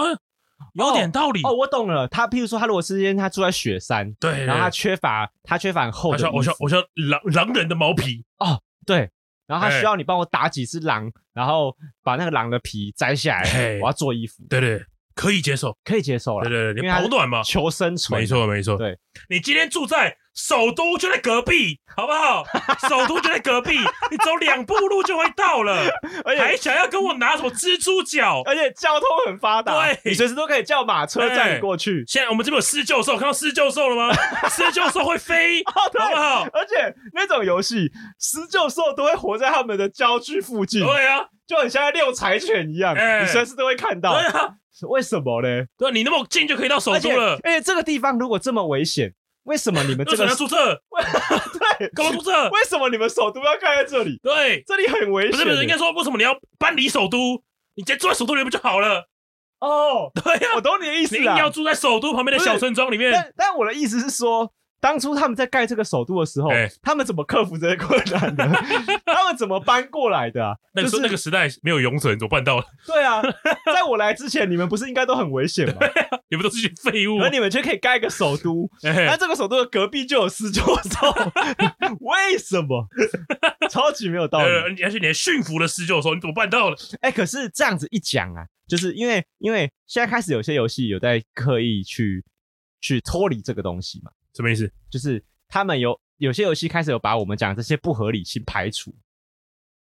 有点道理哦，哦，我懂了。他譬如说，他如果是因为他住在雪山，对，然后他缺乏他缺乏很厚的，我需要我需要狼狼人的毛皮哦，对，然后他需要你帮我打几只狼，然后把那个狼的皮摘下来，我要做衣服，对对，可以接受，可以接受了。对对对，你保暖嘛，求生存。没错没错。对，你今天住在首都就在隔壁，好不好？首都就在隔壁，你走两步路就会到了。而且还想要跟我拿什么蜘蛛脚？而且交通很发达，对，你随时都可以叫马车载你过去。现在我们这边有狮鹫兽，看到狮鹫兽了吗？狮鹫兽会飞，好不好？而且那种游戏，狮鹫兽都会活在他们的郊区附近。对啊，就很像在遛柴犬一样，你随时都会看到。对啊。为什么呢？对，你那么近就可以到首都了。而且这个地方如果这么危险，为什么你们 这个要住这？对，干嘛注册？为什么你们首都要盖在这里？对，这里很危险。不是不是，应该说为什么你要搬离首都？你直接住在首都里面不就好了？哦，对呀，我懂你的意思。你要住在首都旁边的小村庄里面。但但我的意思是说。当初他们在盖这个首都的时候，欸、他们怎么克服这些困难的？他们怎么搬过来的、啊？那个时候、就是、那个时代没有勇者，你怎么办到了？对啊，在我来之前，你们不是应该都很危险吗？你们都是些废物，而你们却可以盖一个首都。那、欸、这个首都的隔壁就有施救兽，为什么？超级没有道理。而且你还驯服了施救兽，你怎么办到了？哎、欸，可是这样子一讲啊，就是因为因为现在开始有些游戏有在刻意去去脱离这个东西嘛。什么意思？就是他们有有些游戏开始有把我们讲这些不合理性排除，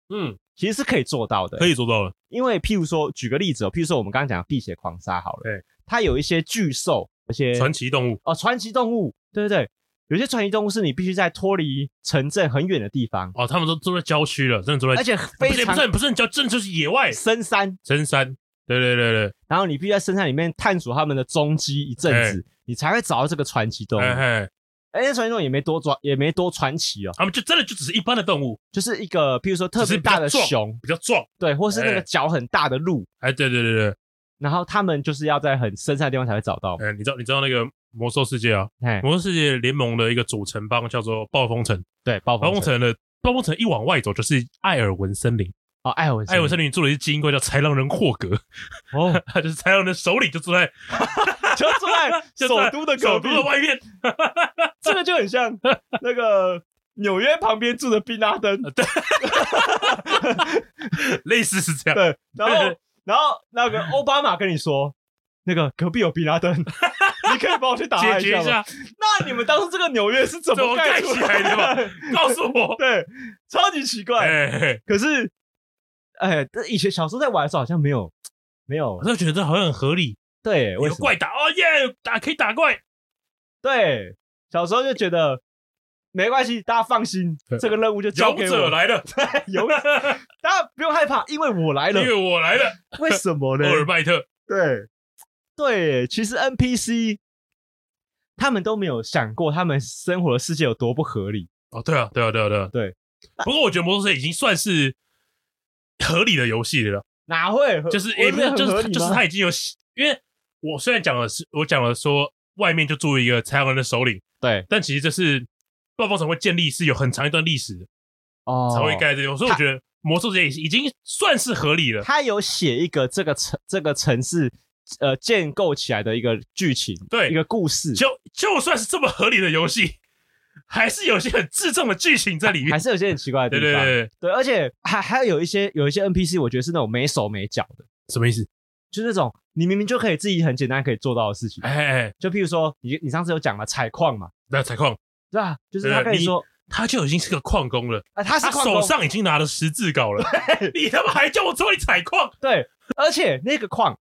嗯，其实是可以做到的，可以做到的。因为譬如说，举个例子哦，譬如说我们刚刚讲的碧血狂杀好了，对，它有一些巨兽，而且传奇动物哦，传奇动物，对对对，有些传奇动物是你必须在脱离城镇很远的地方哦，他们都住在郊区了，真的住在，而且非常不是不是很郊，真的就是野外深山，深山，对对对对，然后你必须在深山里面探索他们的踪迹一阵子。你才会找到这个传奇动物。哎，那，传奇动物也没多传，也没多传奇哦。他们就真的就只是一般的动物，就是一个，譬如说特别大的熊，比较壮，对，或是那个脚很大的鹿。哎，对对对对。然后他们就是要在很深山的地方才会找到。哎，你知道你知道那个魔兽世界啊？魔兽世界联盟的一个主城邦叫做暴风城。对，暴风城的暴风城一往外走就是艾尔文森林。哦，艾尔文艾尔文森林住了一只精英怪叫豺狼人霍格。哦，他就是豺狼人首领，就住在。就住在 首都的首都的外面，这个就很像那个纽约旁边住的宾拉登，对，类似是这样。对，然后然后那个奥巴马跟你说，那个隔壁有宾拉登，你可以帮我去打他一下吗？那你们当初这个纽约是怎么盖起来的吗？告诉我，对，超级奇怪。可是，哎，以前小时候在玩的时候好像没有没有，我就觉得这好像很合理。对，有怪打哦耶，打可以打怪。对，小时候就觉得没关系，大家放心，这个任务就交给我。勇者来了，勇者，大家不用害怕，因为我来了，因为我来了。为什么呢？欧尔麦特，对对，其实 NPC 他们都没有想过，他们生活的世界有多不合理。哦，对啊，对啊，对啊，对啊，对。不过我觉得魔兽世界已经算是合理的游戏了。哪会？就是也没有，就是就是他已经有，因为。我虽然讲的是，我讲了说外面就作为一个豺狼人的首领，对，但其实这是暴风城会建立是有很长一段历史的哦，才会盖这种，所以我觉得魔兽世界已经算是合理了。他有写一个这个城这个城市呃建构起来的一个剧情，对，一个故事，就就算是这么合理的游戏，还是有些很自重的剧情在里面，还是有些很奇怪的地方，对对对对，对，而且还还有有一些有一些 NPC，我觉得是那种没手没脚的，什么意思？就是那种你明明就可以自己很简单可以做到的事情，哎，哎，哎，就譬如说你你上次有讲了采矿嘛，那，采矿，对啊？就是他可以说他就已经是个矿工了。啊，他是他手上已经拿了十字镐了，你他妈还叫我出去采矿？对，而且那个矿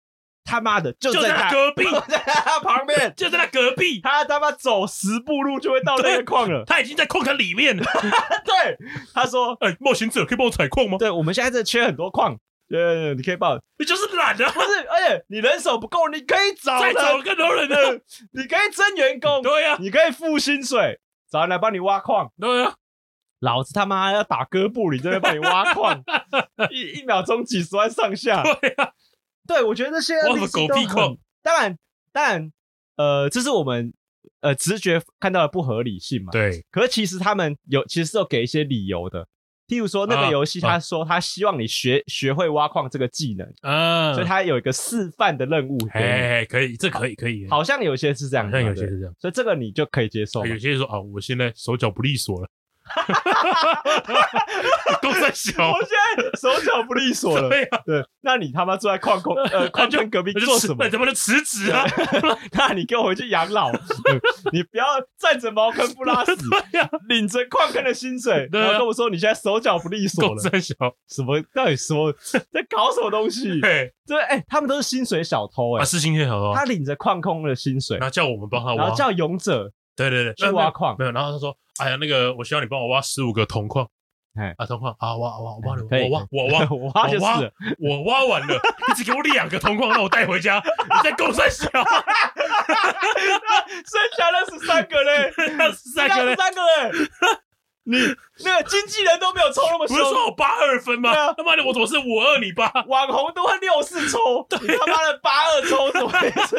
他妈的就在他隔壁，就在他旁边，就在他隔壁，他他妈走十步路就会到那个矿了，他已经在矿坑里面。了。对，他说：“哎，冒险者可以帮我采矿吗？”对，我们现在这缺很多矿，对，你可以帮，你就是懒啊，不是？而且你人手不够，你可以找再找更多人的，你可以增员工，对呀，你可以付薪水，找人来帮你挖矿，对呀。老子他妈要打哥布林，这边帮你挖矿，一一秒钟几十万上下。对啊，对，我觉得这些。当然，当然，呃，这是我们呃直觉看到的不合理性嘛。对。可是其实他们有，其实是有给一些理由的。譬如说，那个游戏他说他希望你学、啊、学会挖矿这个技能，嗯、啊，所以他有一个示范的任务。哎，可以，这可以，可以。好像有些是这样，好像有些是这样，所以这个你就可以接受。有些人说啊，我现在手脚不利索了。哈哈哈哈哈！都在小，我现在手脚不利索了。对呀，对，那你他妈坐在矿工 呃矿坑隔壁做什么？怎么能辞职啊？那你跟我回去养老，你不要站着茅坑不拉屎，领着矿坑的薪水，然后跟我说你现在手脚不利索了。都在小，什么？到底说在搞什么东西？对，对，哎，他们都是薪水小偷，哎，是薪水小偷。他领着矿工的薪水，然后叫我们帮他挖，然后叫勇者，对对对，去挖矿。没有，然后他说。哎呀，那个，我需要你帮我挖十五个铜矿。哎，啊，铜矿啊，挖挖，我帮你，我挖，我挖，我挖，我挖，我挖完了，你只给我两个铜矿，让我带回家。你在公三小，剩下那十三个嘞，十三个，十三个嘞。你那个经纪人都没有抽那么凶，不是说我八二分吗？他妈的，我怎么是五二你八？网红都会六四抽，你他妈的八二抽什么意思？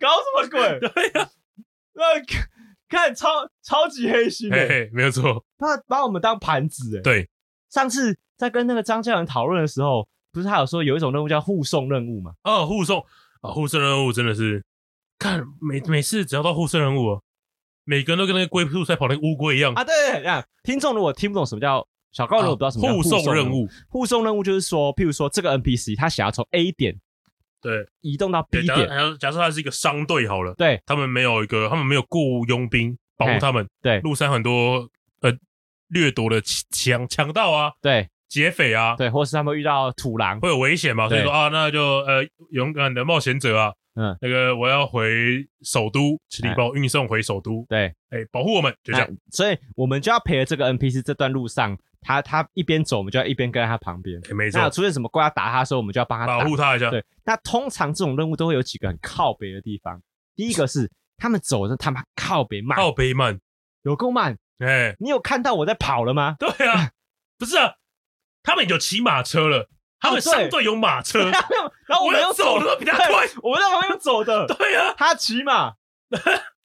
搞什么鬼？对呀，那。看超超级黑心，嘿嘿，没有错，他把我们当盘子，哎，对。上次在跟那个张教仁讨论的时候，不是他有说有一种任务叫护送任务吗？哦，护送啊，护送任务真的是，看每每次只要到护送任务，每个人都跟那个龟兔赛跑那个乌龟一样啊。对对对，这样听众如果听不懂什么叫小高，如果不知道什么叫护送任务，护送任务就是说，譬如说这个 NPC 他想要从 A 点。对，移动到 B 点，假设假设他是一个商队好了，对，他们没有一个，他们没有雇佣兵保护他们，对，路上很多呃掠夺的强强盗啊，对，劫匪啊，对，或是他们遇到土狼，会有危险嘛，所以说啊，那就呃勇敢的冒险者啊，嗯，那个我要回首都，请你帮我运送回首都，对，哎，保护我们，就这样，所以我们就要陪着这个 NPC 这段路上。他他一边走，我们就要一边跟在他旁边。没错。那出现什么怪要打他的时候，我们就要帮他保护他一下。对。那通常这种任务都会有几个很靠北的地方。第一个是他们走的他妈靠北慢，靠北慢，有够慢。哎，你有看到我在跑了吗？对啊，不是啊，他们有骑马车了，他们相对有马车。然后我们又走的比他快，我们在旁边走的。对啊，他骑马。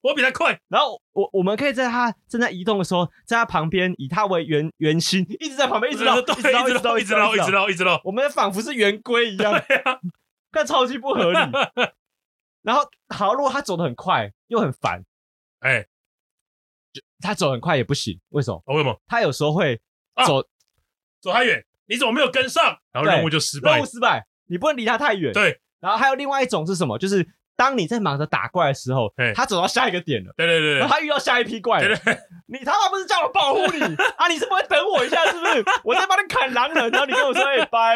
我比他快，然后我我们可以在他正在移动的时候，在他旁边以他为圆圆心，一直在旁边一直绕，一直绕，一直绕，一直绕，一直绕，一直绕。我们仿佛是圆规一样，看超级不合理。然后好，如果他走得很快又很烦，哎，他走很快也不行，为什么？为什么？他有时候会走走太远，你怎么没有跟上？然后任务就失败，任务失败，你不能离他太远。对，然后还有另外一种是什么？就是。当你在忙着打怪的时候，他走到下一个点了。对对对，然后他遇到下一批怪了。你他妈不是叫我保护你 啊？你是不会等我一下是不是？我在帮你砍狼人，然后你跟我说哎拜，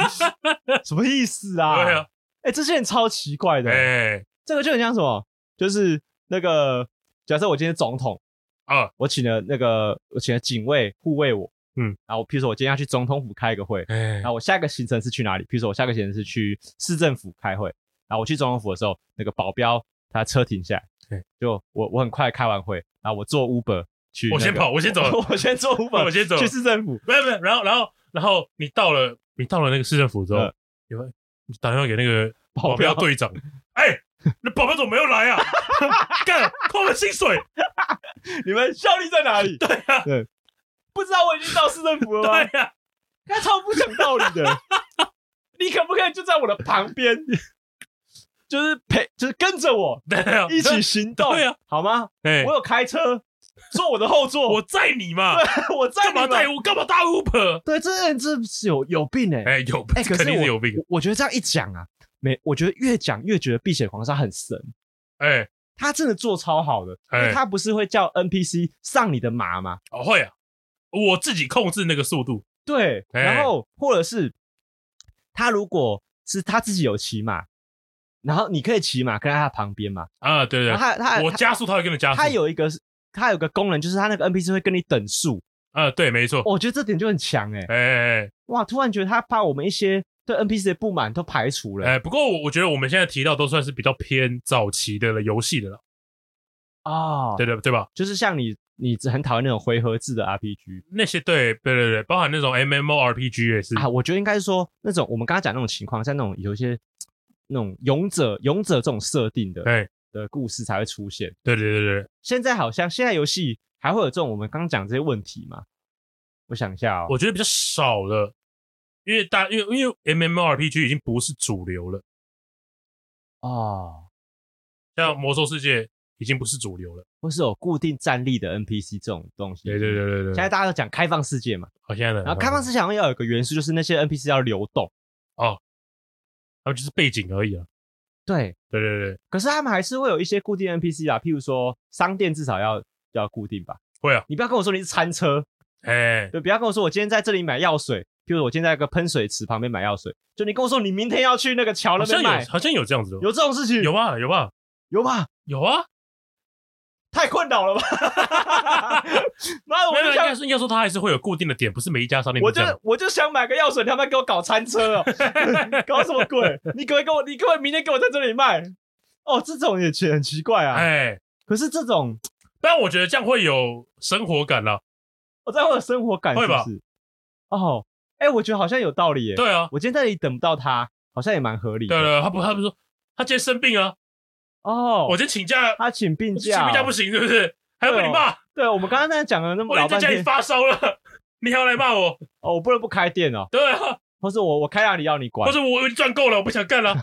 什么意思啊？对啊，哎，这些人超奇怪的。哎，这个就很像什么？就是那个假设我今天总统啊，我请了那个我请了警卫护卫我，嗯，然后譬如说我今天要去总统府开一个会，然后我下一个行程是去哪里？譬如说我下个行程是去市政府开会。然后我去总统府的时候，那个保镖他车停下来，对，就我我很快开完会，然后我坐 Uber 去，我先跑，我先走，我先坐 Uber，我先走去市政府，没有没有，然后然后然后你到了，你到了那个市政府之后，有你打电话给那个保镖队长，哎，那保镖怎么没有来啊？干扣了薪水，你们效率在哪里？对啊，对，不知道我已经到市政府了吗？对呀，他超不讲道理的，你可不可以就在我的旁边？就是陪，就是跟着我，一起行动，对呀，好吗？我有开车，坐我的后座，我载你嘛，对，我载你嘛，干嘛带我？干嘛搭 Uber？对，这人真是有有病哎，哎，有，哎，肯定是有病。我觉得这样一讲啊，没，我觉得越讲越觉得碧血狂杀很神，哎，他真的做超好的，因为他不是会叫 NPC 上你的马吗？哦，会啊，我自己控制那个速度。对，然后或者是他如果是他自己有骑马，然后你可以骑马跟在他旁边嘛。啊，对对，他他我加速，他会跟着加速。他有一个，他有个功能，就是他那个 NPC 会跟你等速。啊，对，没错。我觉得这点就很强哎。哎，哇，突然觉得他把我们一些对 NPC 的不满都排除了。哎，不过我我觉得我们现在提到都算是比较偏早期的游戏的了。啊，对对对吧？就是像你。你只很讨厌那种回合制的 RPG，那些对对对对，包含那种 MMORPG 也是啊。我觉得应该是说那种我们刚刚讲那种情况，像那种有一些那种勇者勇者这种设定的对的故事才会出现。对对对对，现在好像现在游戏还会有这种我们刚刚讲这些问题吗？我想一下哦，我觉得比较少了，因为大因为因为 MMORPG 已经不是主流了哦，像魔兽世界。已经不是主流了，或是有固定站立的 NPC 这种东西。对对对对对。现在大家都讲开放世界嘛，好，现在的。然后开放世界好像要有一个元素，就是那些 NPC 要流动。哦。然后就是背景而已啊。对对对对。可是他们还是会有一些固定 NPC 啊，譬如说商店至少要要固定吧。会啊。你不要跟我说你是餐车。哎。对，不要跟我说我今天在这里买药水，譬如我今天在一个喷水池旁边买药水，就你跟我说你明天要去那个桥那边买。好像有这样子的。有这种事情？有啊有啊有吧有啊。太困扰了吧！那我就想，应该说，应该说，他还是会有固定的点，不是每一家商店。我就我就想买个药水，他们给我搞餐车哦，搞什么鬼？你可不可以给我，你可不可以明天给我在这里卖？哦，这种也很奇怪啊。哎，可是这种，但我觉得这样会有生活感了。我这样会有生活感，是不是？哦，哎，我觉得好像有道理耶。对啊，我今天在这里等不到他，好像也蛮合理。对了，他不，他不是说他今天生病啊。哦，我就请假，他请病假，请病假不行，是不是？还要被你骂？对，我们刚刚在讲了那么老半天，我在家里发烧了，你还要来骂我？哦，我不能不开店哦。对啊，或是我我开让你要你管，或是我赚够了，我不想干了。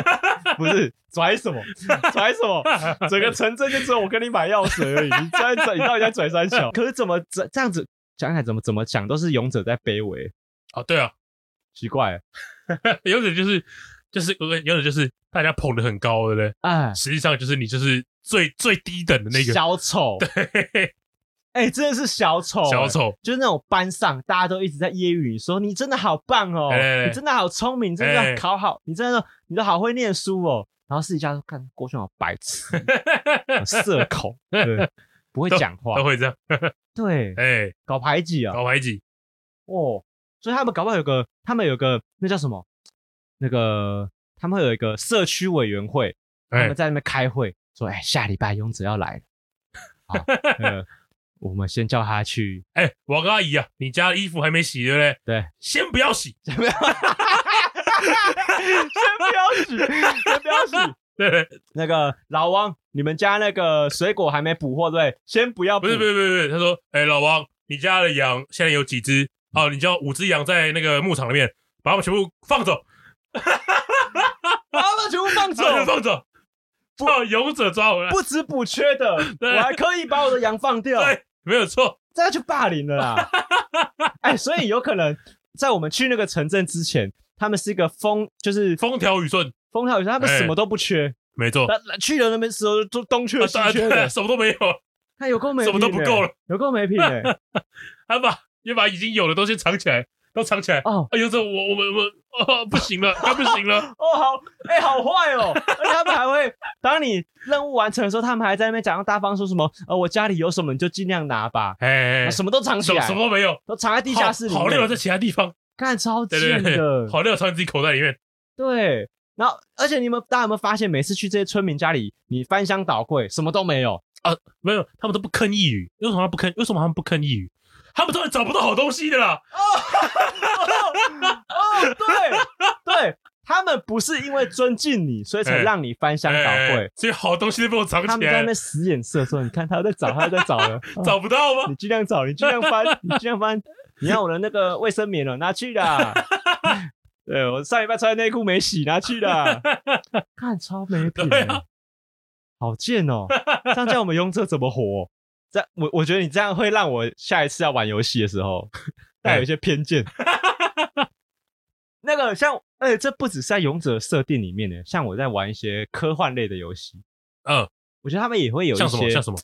不是拽什么 拽什么，整个城镇就只有我跟你买药水而已。你拽拽，你到底在拽三小？可是怎么这这样子讲起来，怎么怎么讲都是勇者在卑微哦？对啊，奇怪，勇者就是。就是勇者就是大家捧得很高，对不对？哎，实际上就是你就是最最低等的那个。小丑。对，哎，真的是小丑，小丑，就是那种班上大家都一直在揶揄你说你真的好棒哦，你真的好聪明，真的考好，你真的你都好会念书哦。然后私底下说看郭轩好白痴，社恐，对，不会讲话，都会这样。对，哎，搞排挤啊，搞排挤。哦，所以他们搞不好有个，他们有个那叫什么？那个他们会有一个社区委员会，他们在那边开会，说：“哎，下礼拜勇者要来了，好，呃，我们先叫他去。哎，王阿姨啊，你家的衣服还没洗对不对？对，先不要洗，先不要，先不要洗，先不要洗。对，那个老王，你们家那个水果还没补货对？先不要，不是，不是，不是，不是。他说：哎，老王，你家的羊现在有几只？哦，你叫五只羊在那个牧场里面，把它们全部放走。”把他们全部放走，放走，把勇者抓回来，不止补缺的，我还可以把我的羊放掉，对，没有错，这样就霸凌了啦。哎，所以有可能在我们去那个城镇之前，他们是一个风，就是风调雨顺，风调雨顺，他们什么都不缺，没错。去了那边时候，就东缺西缺的，什么都没有，他有够没品，什么都不够了，有够没品哎，他把又把已经有的东西藏起来。都藏起来哦！哎呦，这我我们我们哦 不行了，他不行了 哦！好，哎，好坏哦！而且他们还会，当你任务完成的时候，他们还在那边讲大方说什么？呃，我家里有什么你就尽量拿吧，哎，什么都藏起来，什么都没有，都藏在地下室里好。好料在其他地方，看超贱的，好料藏在自己口袋里面。对，然后而且你们大家有没有发现，每次去这些村民家里，你翻箱倒柜，什么都没有啊？没有，他们都不吭一语。为什么他不吭？为什么他们不吭一语？他们突然找不到好东西的啦！哦 哦，对对，他们不是因为尊敬你，所以才让你翻箱倒柜，所以好东西都被我藏起来。他们在那边使眼色说：“你看，他在找，他在找了，找不到吗？你尽量找，你尽量翻，你尽量翻。你看我的那个卫生棉了，拿去啦。对，我上礼拜穿的内裤没洗，拿去啦。看超没品，好贱哦！这样叫我们勇者怎么活？”这我我觉得你这样会让我下一次要玩游戏的时候 带有一些偏见。那个像，而且这不只是在勇者设定里面呢，像我在玩一些科幻类的游戏，嗯，我觉得他们也会有一些像什么像什么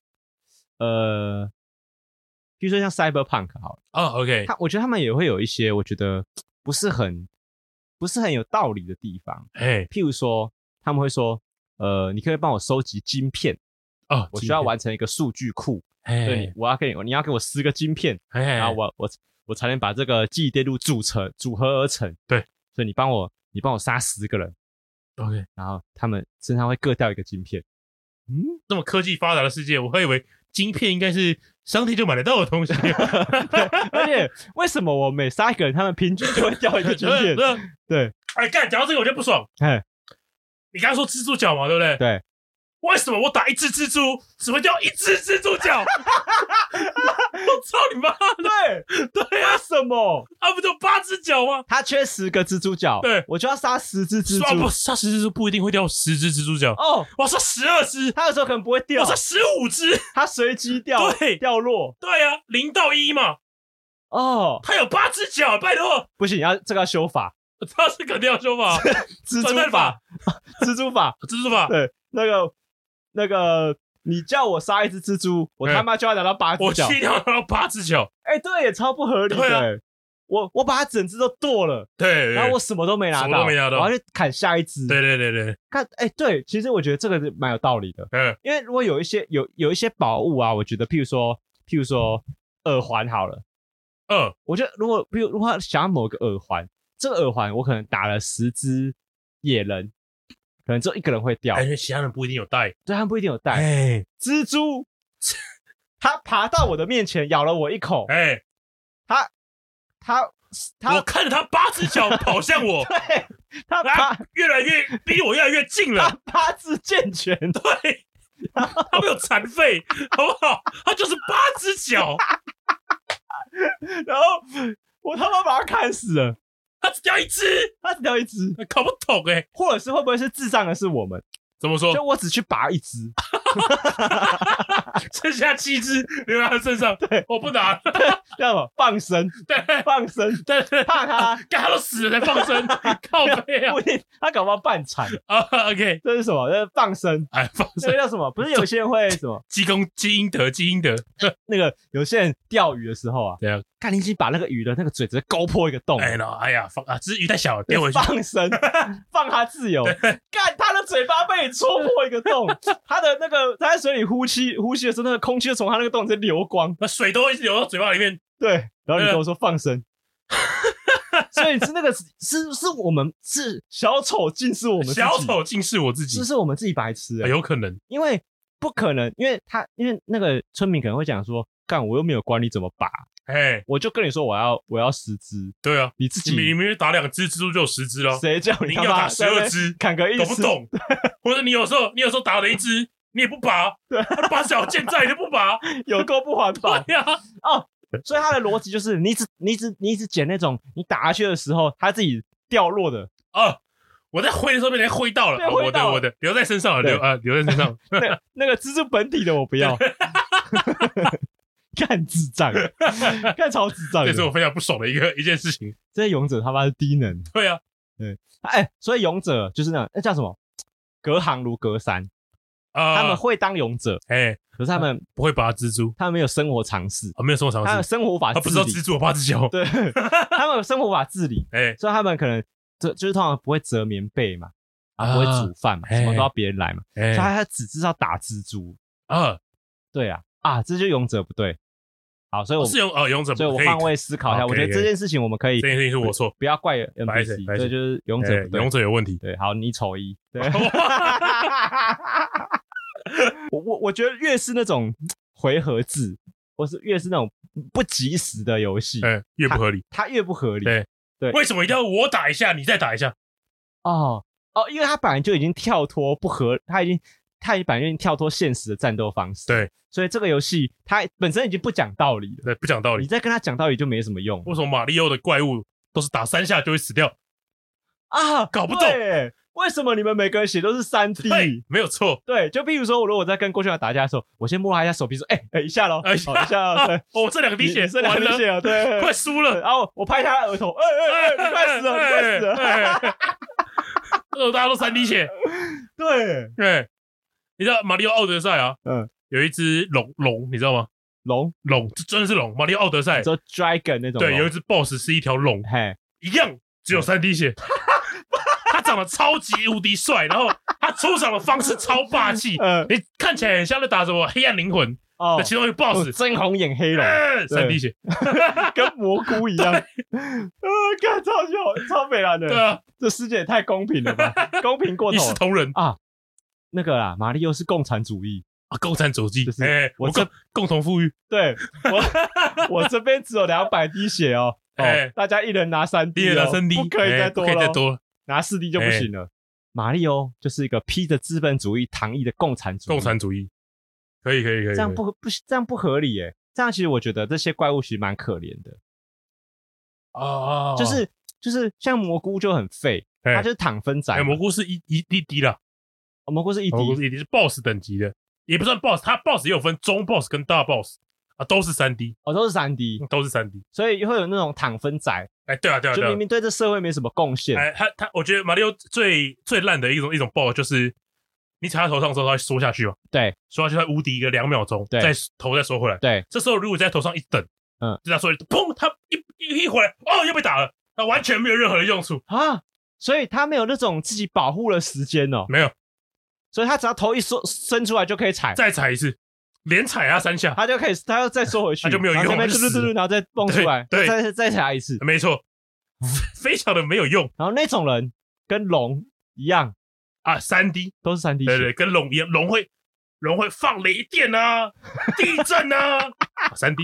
呃，比如说像 Cyberpunk 好了，哦，OK，他我觉得他们也会有一些我觉得不是很不是很有道理的地方。哎，譬如说他们会说，呃，你可以帮我收集晶片，哦，我需要完成一个数据库，哎，对，我要给你，你要给我十个晶片，哎，然后我我我才能把这个记忆电路组成组合而成。对，所以你帮我你帮我杀十个人，OK，然后他们身上会各掉一个晶片。嗯，这么科技发达的世界，我还以为晶片应该是商店就买得到的东西。对，而且为什么我每杀一个人，他们平均就会掉一个晶片？对，哎，干，讲到这个我就不爽。哎，你刚刚说蜘蛛脚嘛，对不对？对。为什么我打一只蜘蛛只会掉一只蜘蛛脚？我操你妈！对对呀，什么？他不就八只脚吗？他缺十个蜘蛛脚，对，我就要杀十只蜘蛛。不，杀十只蜘蛛不一定会掉十只蜘蛛脚哦。我杀十二只，他有时候可能不会掉。我说十五只，他随机掉，对，掉落。对啊，零到一嘛。哦，他有八只脚，拜托，不行，要这个要修法。他是肯定要修法，蜘蛛法，蜘蛛法，蜘蛛法。对，那个。那个，你叫我杀一只蜘蛛，我他妈就要拿到八只脚。我一定要拿到八只脚。哎、欸，对，也超不合理的。对啊、我我把它整只都剁了，对，然后我什么都没拿到，什么都没拿到，我要去砍下一只。对对对对，看，哎、欸，对，其实我觉得这个是蛮有道理的。嗯，因为如果有一些有有一些宝物啊，我觉得譬如说譬如说耳环好了，嗯，我觉得如果比如如果想要某个耳环，这个耳环我可能打了十只野人。可能只有一个人会掉，感觉其他人不一定有带，对，他们不一定有带。哎，蜘蛛，它爬到我的面前，咬了我一口。哎，它，它，它，我看着它八只脚跑向我，对，它爬越来越离我越来越近了。它八字健全，对，它没有残废，好不好？它就是八只脚，然后我他妈把它砍死了。他只掉一只，他只掉一只，搞不懂哎、欸，或者是会不会是智障的是我们？怎么说？就我只去拔一只，剩下七只留在他身上。对，我不拿，要什么放生？对，放生，对对，怕他，干他都死了才放生，靠背啊！不一定，他搞不好半残啊。OK，这是什么？这是放生，哎，放生。这个叫什么？不是有些人会什么？积功积阴德，积阴德。那个有些人钓鱼的时候啊，对啊，看你已经把那个鱼的那个嘴直接勾破一个洞。哎呀，哎呀，放啊，只是鱼太小了，丢回去。放生，放他自由。干，他的嘴巴被你戳破一个洞，他的那个他在水里呼吸呼吸的时候，那个空气就从他那个洞直接流光，那水都会一直流到嘴巴里面。对，然后你跟我说 放生，所以是那个是是我们是小丑竟是我们小丑竟是我自己，这是我们自己白痴，有可能，因为不可能，因为他因为那个村民可能会讲说，干我又没有管你怎么拔，哎，我就跟你说我要我要十只，对啊，你自己明明打两只蜘蛛就有十只了，谁叫你要打十二只，砍个一懂不懂？或者你有时候你有时候打了一只。你也不拔，对，他把脚健在，你都不拔，有够不环 保呀！哦，所以他的逻辑就是，你一直你一直你一直捡那种你打下去的时候，它自己掉落的。哦，我在挥的时候被人家挥到了，我的我的留在身上了，留啊留在身上。那那个蜘蛛本体的我不要，干智障，干超智障，这是我非常不爽的一个一件事情。这些勇者他妈是低能，对啊，对，哎，所以勇者就是那那叫什么？隔行如隔山。他们会当勇者，哎，可是他们不会拔蜘蛛，他们没有生活常识，啊，没有生活常识，他们生活无法，他不知道蜘蛛有八只脚，对，他们有生活无法自理，哎，所以他们可能就就是通常不会折棉被嘛，啊，不会煮饭嘛，什么都要别人来嘛，所以他只知道打蜘蛛，啊，对啊，啊，这就勇者不对，好，所以我是勇哦勇者，所以我换位思考一下，我觉得这件事情我们可以，这件事情是我错，不要怪 NPC，对，就是勇者，勇者有问题，对，好，你丑一，对。我我我觉得越是那种回合制，或是越是那种不及时的游戏，嗯，越不合理，它越不合理。对对，为什么一定要我打一下，你再打一下？哦哦，因为它本来就已经跳脱不合，它已经它本来就已经跳脱现实的战斗方式。对，所以这个游戏它本身已经不讲道理了。对，不讲道理，你再跟他讲道理就没什么用。为什么马里奥的怪物都是打三下就会死掉？啊，搞不懂。为什么你们每个人血都是三 D？没有错。对，就比如说，我如果在跟郭秀华打架的时候，我先摸他一下手臂，说：“哎哎，一下喽，一下，一下。”对，哦，这两滴血，这两滴血啊，对，快输了。然后我拍他额头，哎哎哎，你快死了，你快死了。呃，大家都三滴血。对对，你知道马里奥奥德赛啊？嗯，有一只龙龙，你知道吗？龙，龙，这真的是龙。马里奥奥德赛，你说 dragon 那种，对，有一只 boss 是一条龙，嘿，一样只有三滴血，他长得超级无敌帅，然后他出场的方式超霸气，嗯，你看起来很像在打什么黑暗灵魂哦。其中一个 boss，真红眼黑龙，三滴血，跟蘑菇一样，呃，看超级好，超美蓝的，对啊，这世界也太公平了吧，公平过头，一视同仁啊。那个啦，马里奥是共产主义啊，共产主义，就是欸、我这共同富裕。对我，我这边只有两百滴血哦，哎、哦，大家一人拿三滴，一人拿三滴，不可以再多了，欸、可以再多，拿四滴就不行了。欸、马里奥就是一个披着资本主义糖衣的共产主义，共产主义，可以可以可以，这样不不这样不合理耶，这样其实我觉得这些怪物其实蛮可怜的，哦，就是就是像蘑菇就很废，欸、它就是躺分仔，欸、蘑菇是一一滴滴啦。蘑菇是一滴，蘑菇是一滴，是 boss 等级的，也不算 boss，它 boss 也有分中 boss 跟大 boss 啊，都是三 D，哦，都是三 D，都是三 D，所以会有那种躺分仔，哎，对啊，对啊，就明明对这社会没什么贡献，哎，他他，我觉得马里奥最最烂的一种一种 boss 就是你踩他头上的时候，他会缩下去嘛，对，缩下去，他无敌一个两秒钟，对，再头再缩回来，对，这时候如果在头上一等，嗯，就他说砰，他一一一回来，哦，又被打了，那完全没有任何的用处啊，所以他没有那种自己保护的时间哦，没有。所以他只要头一缩伸出来就可以踩，再踩一次，连踩他三下，他就可以，他要再缩回去，他就没有用，嘟嘟嘟嘟，然后再蹦出来，对，再再踩一次，没错，非常的没有用。然后那种人跟龙一样。啊，三 D 都是三 D，对对，跟龙一样，龙会龙会放雷电啊，地震啊，三 D。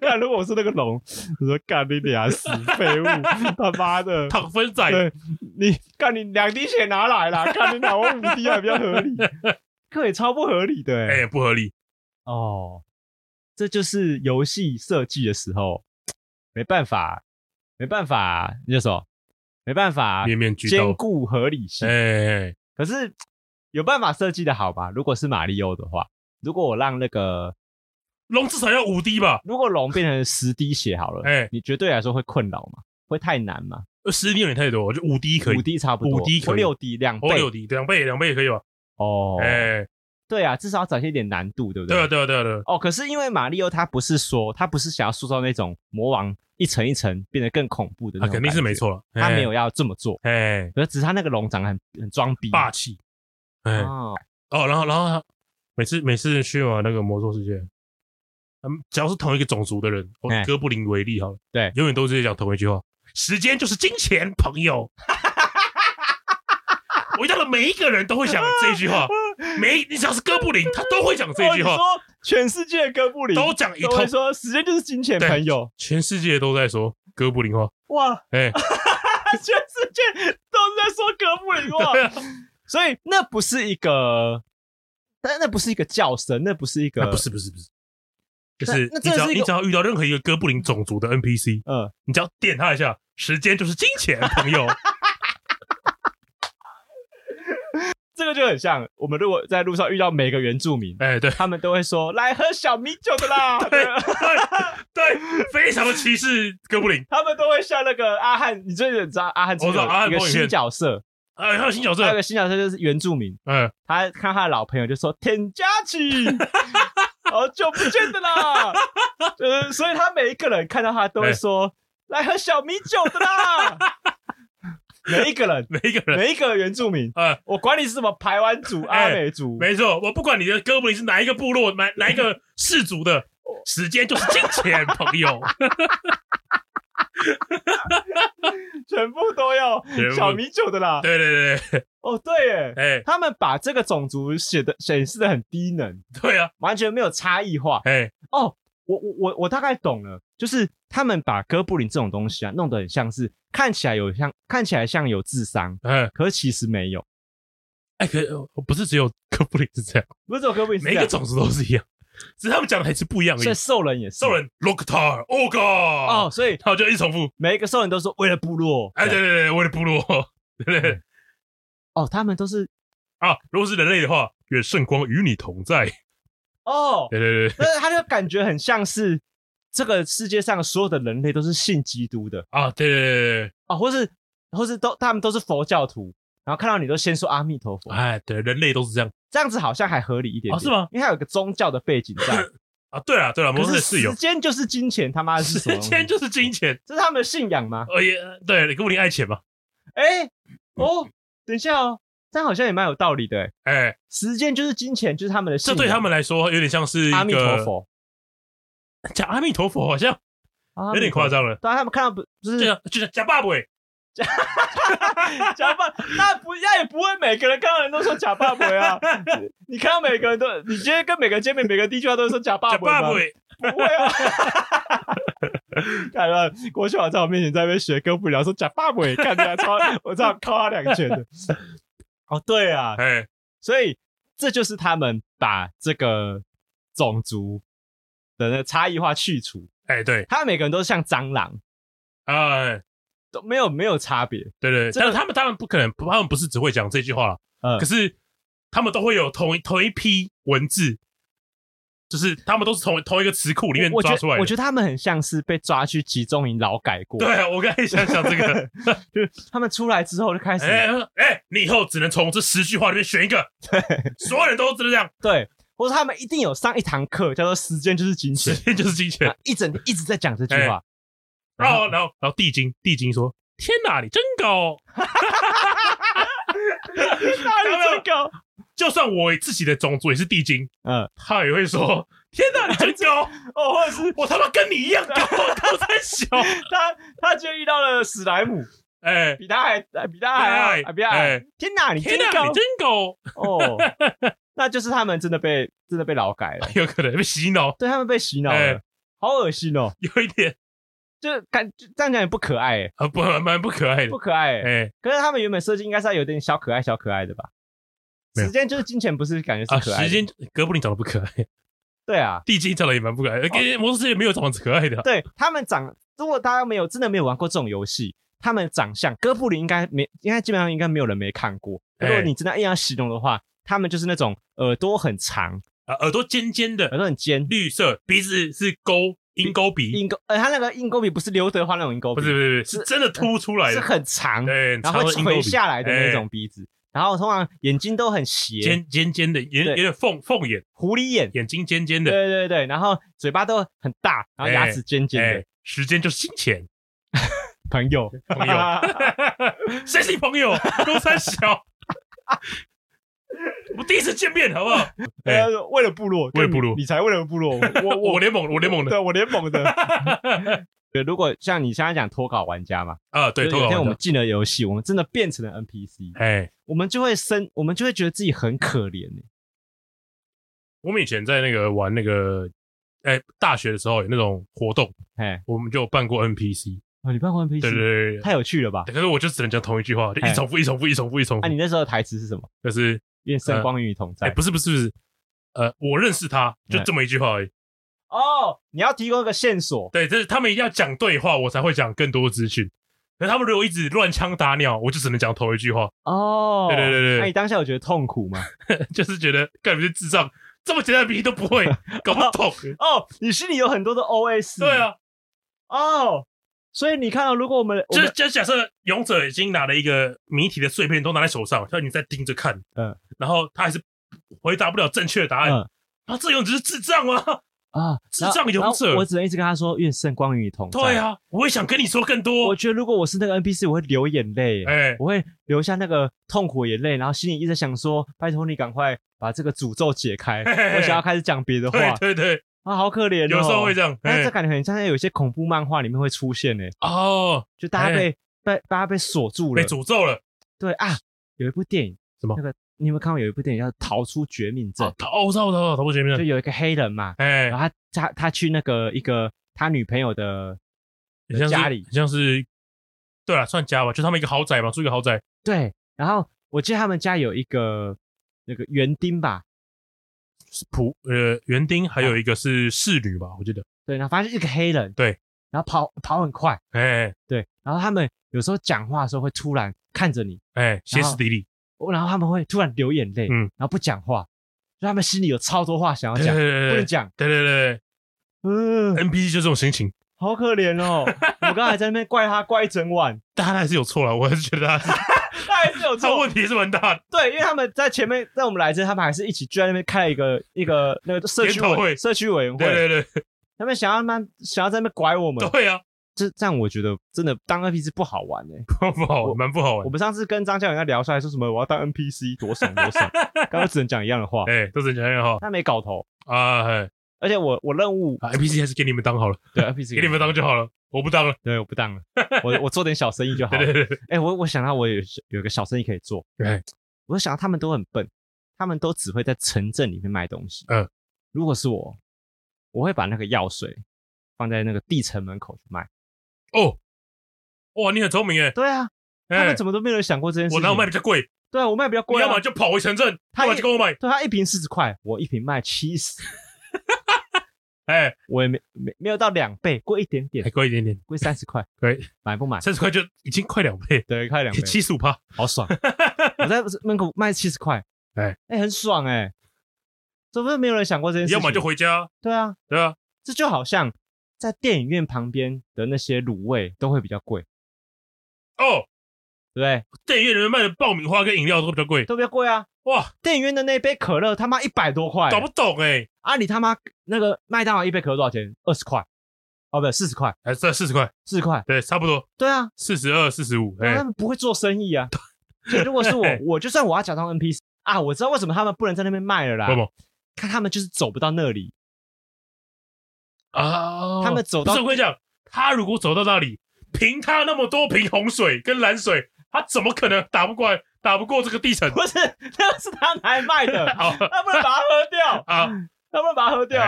看，如果我是那个龙，我说干你俩死废物，他妈的。躺分仔，对你干你两滴血拿来啦，看你拿我五滴还比较合理，可也超不合理的哎、欸，不合理。哦，这就是游戏设计的时候没办法，没办法，你就说没办法，面面俱到，兼顾合理性，哎、欸，可是有办法设计的好吧？如果是马里奥的话，如果我让那个。龙至少要五滴吧？如果龙变成十滴血好了，哎、欸，你绝对来说会困扰吗？会太难吗？十滴有点太多，就五滴可以，五滴差不多，五滴可以，六滴两倍，六滴两倍两倍也可以吧？哦，哎、欸，对啊，至少要展现一点难度，对不对？对啊，对啊，对啊，对啊。哦，可是因为马里奥他不是说他不是想要塑造那种魔王一层一层变得更恐怖的那种、啊，肯定是没错了，他没有要这么做，哎、是只是他那个龙长得很很装逼，霸气，哎、哦，然后然后每次每次去玩那个魔兽世界。嗯，只要是同一个种族的人，我以哥布林为例好了，对，永远都是在讲同一句话：时间就是金钱，朋友。我遇到的每一个人都会讲这句话，每你只要是哥布林，他都会讲这句话。说全世界的哥布林都讲一通，说时间就是金钱，朋友。全世界都在说哥布林话。哇，哎、欸，全世界都在说哥布林话，啊、所以那不是一个，但那不是一个叫声，那不是一个，不是不是不是。就是你只要你只要遇到任何一个哥布林种族的 NPC，嗯，你只要点他一下，时间就是金钱，朋友。这个就很像我们如果在路上遇到每个原住民，哎、欸，对，他们都会说来喝小米酒的啦，对对对，非常的歧视哥布林。他们都会像那个阿汉，你最近知道阿汉，我知道阿汉一个新角色，哎，还有新角色，还有个新角色就是原住民，嗯，他看他的老朋友就说田家琪。好久不见的啦，呃，所以他每一个人看到他都会说：“欸、来喝小米酒的啦。”每一个人，每一个人，每一个原住民，呃，我管你是什么排湾族、欸、阿美族，没错，我不管你的哥布林是哪一个部落、哪哪一个氏族的，时间就是金钱，朋友。全部都要小米酒的啦。对对对，哦对耶，哎、欸，他们把这个种族写的显示的很低能。对啊，完全没有差异化。哎、欸，哦，我我我我大概懂了，就是他们把哥布林这种东西啊，弄得很像是看起来有像看起来像有智商，嗯、欸，可是其实没有。哎、欸，可不是只有哥布林是这样，不是只有哥布林每个种族都是一样。只是他们讲的还是不一样而已。所以兽人也是，兽人 Loktar Oga 哦，所以他就一直重复，每一个兽人都说为了部落，哎，对对对，为了部落，对不对。哦，他们都是啊，如果是人类的话，愿圣光与你同在。哦，对对对，但是他就感觉很像是这个世界上所有的人类都是信基督的。啊，对对对对，啊，或是或是都他们都是佛教徒，然后看到你都先说阿弥陀佛，哎，对，人类都是这样。这样子好像还合理一点点哦是吗？因为它有个宗教的背景在。啊，对啊对了，摩可是斯是有时间就是金钱，他妈的是什么东西？时间就是金钱，这是他们的信仰吗？呃也对，你哥布林爱钱嘛，哎、哦，等一下哦，这样好像也蛮有道理的。哎，哎，时间就是金钱，就是他们的信仰。这对他们来说有点像是阿弥陀，佛，讲阿弥陀佛好像有有点夸。张了，对啊，他们看到不就是就像就像假爸爸，假发，那不那也不会每个人看到人都说假发鬼啊。你看到每个人都，你今天跟每个人见面，每个第一句话都是说假发鬼吗？不会。啊。看到郭秀华在我面前在那边学哥布林，说假发鬼，看起来超，我这样靠他两拳的。哦，对啊，哎，所以这就是他们把这个种族的那差异化去除，哎，对，他们每个人都像蟑螂，哎，都没有没有差别。对对，这个但是他们他们不可能，他们不是只会讲这句话，嗯可是他们都会有同一同一批文字，就是他们都是从同一个词库里面抓出来的。我觉得他们很像是被抓去集中营劳改过，对，啊我刚才想想这个，就是他们出来之后就开始、哎哎，你以后只能从这十句话里面选一个，对所有人都是这样，对，或者他们一定有上一堂课叫做“时间就是金钱时”，间就是金钱啊。一整天一直在讲这句话，然后然后然后地精地精说：“天哪，你真高！哪里最高？就算我自己的种族也是地精，嗯，他也会说：天哪，你真高！哦，或者是我他妈跟你一样高，高太小。他他今天遇到了史莱姆，哎，比他还比他还哎还比他还哎，天哪，你真高你真高！哦，那就是他们真的被真的被劳改了，有可能被洗脑，对他们被洗脑哎了，好恶心哦，有一点就是感就这样讲也不可爱哎，啊，不蛮不可爱的不。可爱哎，哎可是他们原本设计应该是要有点小可爱小可爱的吧？时间就是金钱，不是感觉啊，是可爱的？时间哥布林长得不可爱，对啊，地精长得也蛮不可爱，跟魔术师也没有长得可爱的。对他们长，如果大家没有真的没有玩过这种游戏，他们长相哥布林应该没，应该基本上应该没有人没看过。如果哎你真的硬要形容的话，他们就是那种耳朵很长，啊，耳朵尖尖的耳，朵很尖，绿色，鼻子是勾鹰钩鼻，鹰钩，呃，他那个鹰钩鼻不是刘德华那种鹰钩鼻，不是不是是，真的凸出来的。是的，很长，对，然后会垂下来的那哎。种鼻子，然后通常眼睛都很斜，尖尖尖的，有对。有点凤凤眼，狐狸眼，眼睛尖尖对的，对对对，然后嘴巴都很大，然后牙齿尖尖的。哎，时间就是金钱，朋友，朋友，谁是你朋友？公三小，我第一次见面，好不好？哎。呃，为了部落，为了部落。你才为了部落，我 我我联盟，我联盟的。对我联盟的。对，如果像你现在讲脱稿玩家嘛，啊，对，投稿玩家。就是有一天我们进了游戏，我们真的变成了 NPC，哎，我们就会生，我们就会觉得自己很可怜。欸我们以前在那个玩那个，哎，大学的时候有那种活动，哎，我们就有办过 NPC，哦，你办过 NPC，对对对对，太有趣了吧？可是我就只能讲同一句话，就一哎重复，一重复，一重复，一重啊，复，你那时候的台词是什么？就是愿圣光与你同哎，在。不是不是不是，呃，我认识他，就这么一句话而已。哦，你要提供一个线索，对，就是他们一定要讲对话，我才会讲更多资讯。可是他们如果一直乱枪打鸟，我就只能讲头一句话，哦，对对对对那你当下有觉得痛苦吗？就是觉得根本是智障，这么简单的题都不会，搞不懂。哦，你心里有很多的 OS。对，啊，哦，所以你看到，如果我们就就假设勇者已经拿了一个谜题的碎片都拿在手上，叫你在盯着看，嗯，然后他还是回答不了正确的答案，嗯。啊，这勇者是智障吗？啊，智障勇者。我只能一直跟他说愿圣光与你同在。对，啊，我也想跟你说更多。我。觉得如果我是那个 NPC，我会流眼泪，哎，我会流下那个痛苦的眼泪，然后心里一直想说，拜托你赶快把这个诅咒解开，我想要开始讲别的话。对对对，啊，好可怜哦。有时候会这样。哎但是这感觉很像在有些恐怖漫画里面会出现呢，哦，就大家被被大家被锁住了被。诅咒了。对啊，有一部电影，什么那个你有没有看过？有一部电影叫《逃出绝命镇哦，》，逃我知道我知道，逃不前面就有一个黑人嘛，哎然，后他他他去那个一个他女朋友的很像是家里很像是，对了，算家吧，就他们一个豪宅嘛，住一个豪宅，对，然后我记得他们家有一个那个园丁吧，是仆呃园丁，还有一个是侍女吧，我记得，对，然后反正是一个黑人，对，然后跑跑很快，哎对，然后他们有时候讲话的时候会突然看着你，哎，歇斯底里，然后他们会突然流眼泪，嗯。然后不讲话，就他们心里有超多话想要对讲，不能讲，对对对嗯，对，NPC 就这种心情，好可怜哦，我刚才在那边怪他怪一整晚，但他还是有错了，我还是觉得他是他还是有他错。问题是蛮大的。对，因为他们在前面，在我们来之前，他们还是一起聚在那边开了一个一个那个社区会。社区委员会，对对对。他们想要慢想要在那边拐我们，对啊，这这样我觉得真的当 NPC 不好玩哎、不好玩，蛮不好玩。我。们上次跟张教练在聊出来说什么我要当 NPC 多爽多爽，刚刚只能讲一样的话，哎，都只能讲一样的话。他没搞头，啊，嘿。而且我我任务啊，NPC 还是给你们当好了，对 NPC 给你们当就好了，我不当了。对我不当了，我我做点小生意就好了。对对对，哎、我我想到我有有个小生意可以做，对，我想到他们都很笨，他们都只会在城镇里面卖东西。嗯，如果是我，我会把那个药水放在那个地城门口去卖。哦，哇，你很聪明哎，对啊，他哎们，怎么都没有人想过这件事情？我哪有卖比较贵？对啊，我卖比较贵、啊，你要么就跑回城镇，他要么就跟我买。对他一瓶四十块，我一瓶卖七十，哎，我也没没没有到两倍，贵一点点。还，贵一点点，贵三十块，可以买不买？三十块就已经快两倍，对，快两倍，七十五趴。好爽！我在门口卖七十块，哎。哎，很爽哎，怎么没有人想过这件事？要么就回家，对啊，对啊，这就好像在电影院旁边的那些卤味都会比较贵，哦，对不对？电影院里面卖的爆米花跟饮料都比较贵，都比较贵啊！哇，电影院的那杯可乐他妈一百多块，搞不懂哎，啊，你他妈那个麦当劳一杯可乐多少钱？二十块，哦，不对，四十块，还是四十块，四十块。对，差不多对啊，四十二、四十五，哎他，们不会做生意啊。所以如果是我，我就算我要假装 NPC 啊，我知道为什么他们不能在那边卖了啦。为什么看他们就是走不到那里，啊？他们走到不是我跟你讲，他如果走到那里，凭他那么多瓶红水跟蓝水，他怎么可能打不过来打不过这个地城？不是，那个是他拿来卖的，好他不能把它喝掉，啊，他不能把它喝掉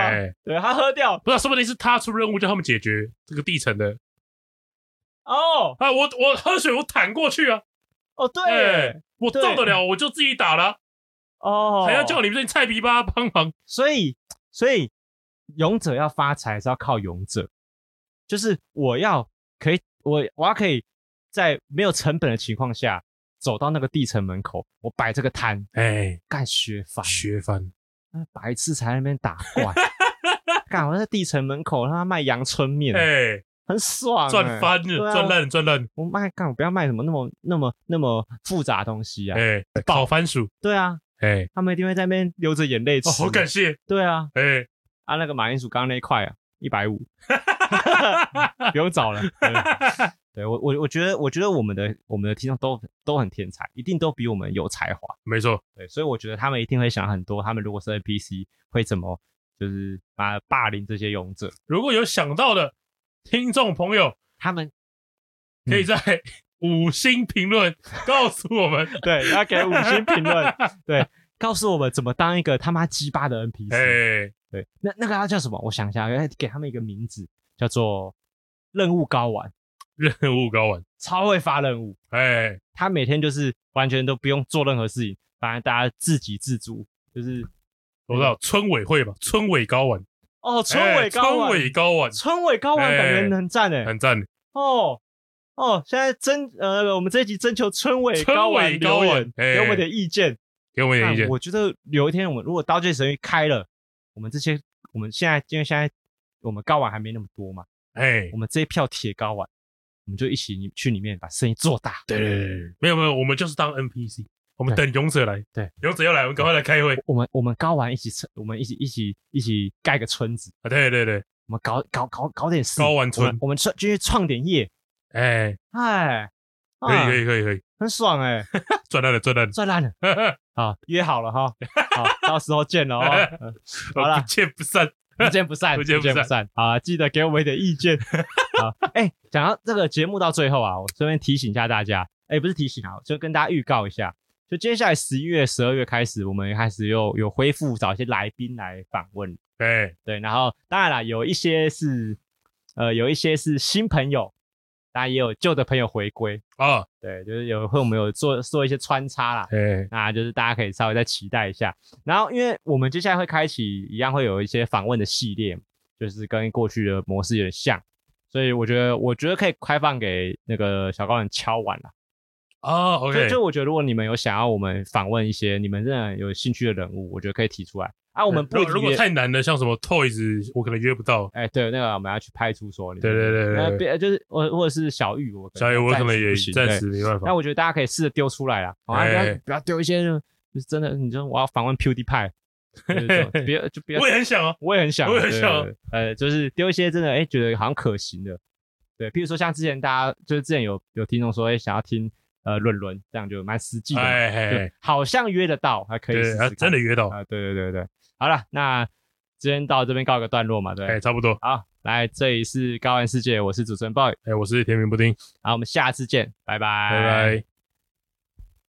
对他喝掉不知道，说不定是他出任务叫他们解决这个地城的哦啊！我我喝水我坦过去啊，哦对哎，我对做得了我就自己打了啊，哦，还要叫你们这些菜逼吧帮忙。所以，所以勇者要发财是要靠勇者，就是我要可以，我我要可以在没有成本的情况下走到那个地城门口，我摆这个摊，哎，干削翻，削翻，那白痴才在那边打怪，干我在地城门口他妈卖阳春面，哎，很爽、欸，赚翻了，赚烂了，赚烂，我卖干，我不要卖什么那么那么那么复杂的东西啊，哎，烤番薯，对啊，哎，他们一定会在那边流着眼泪吃，哦，好感谢，对啊，哎，啊，那个马铃薯刚刚那一块啊，一百五，不用找了。对，我我我觉得我觉得我们的我们的听众都都很天才，一定都比我们有才华。没错，对，所以我觉得他们一定会想很多，他们如果是 NPC 会怎么就是把霸凌这些勇者，如果有想到的听众朋友，他们可以在五星评论告诉我们。对要给五星评论，对，告诉我们怎么当一个他妈鸡巴的 NPC。哎，对，那那个要叫什么？我想一下，要给他们一个名字，叫做任务高玩，任务高玩，超会发任务。哎，他每天就是完全都不用做任何事情，反正大家自给自足，就是我知道村委会吧，村委高玩，哦，村委高村玩，委高玩，村委高玩感觉很赞诶，很赞。哦哦，现在征呃，我们这一集征求村委高委高玩留言，哎给我们点意见。给我们一点意见。那我觉得有一天我们如果刀剑神域开了，我们这些我们现在因为现在我们高玩还没那么多嘛，哎我，们这一票铁高玩，我们就一起去里面把生意做大。对对对对，没有没有，我们就是当 NPC，我们等勇者来。对，勇者要来，我们赶快来开会。我们我们高玩一起成，我们一起一起一起盖个村子。啊，对对对，我们搞搞搞搞点事，高玩村我们创进去创点业，哎，哎，可以可以，可以可以，很爽哎，赚烂了赚烂了。赚烂了，好约好了哈，好，到时候见了 好啦不见不散。不见不散，不见不散。好啊，记得给我们一点意见，好，哎，讲到这个节目到最后啊，我顺便提醒一下大家，哎，不是提醒啊，就跟大家预告一下，就接下来十一月、十二月开始，我们开始又有恢复找一些来宾来访问，对，对，然后当然啦，有一些是呃，有一些是新朋友，当然也有旧的朋友回归。啊，对，就是有会我们有做做一些穿插啦，对，那就是大家可以稍微再期待一下。然后，因为我们接下来会开启一样会有一些访问的系列，就是跟过去的模式有点像，所以我觉得我觉得可以开放给那个小高人敲碗啦。啊就，OK，就我觉得如果你们有想要我们访问一些你们真的有兴趣的人物，我觉得可以提出来，啊，我们不如果太难的，像什么 Toys，我可能约不到。哎，对，那个我们要去派出所里。对对对对，别就是或或者是小玉，我小玉我可能也暂时没办法。那我觉得大家可以试着丢出来啦，好啊，不要不要丢一些就是真的，你说我要访问 PewDiePie，别就别。我也很想啊，我也很想，我也很想。呃，就是丢一些真的，哎，觉得好像可行的。对，譬如说像之前大家就是之前有有听众说，哎，想要听呃轮轮，这样就蛮实际的，哎，好像约得到，还可以试试，真的约到啊，对对对对。好了，那今天到这边告一个段落嘛，对，哎，差不多。好，来，这里是高玩世界，我是主持人 boy，哎，我是甜品布丁，好，我们下次见，拜拜，拜拜。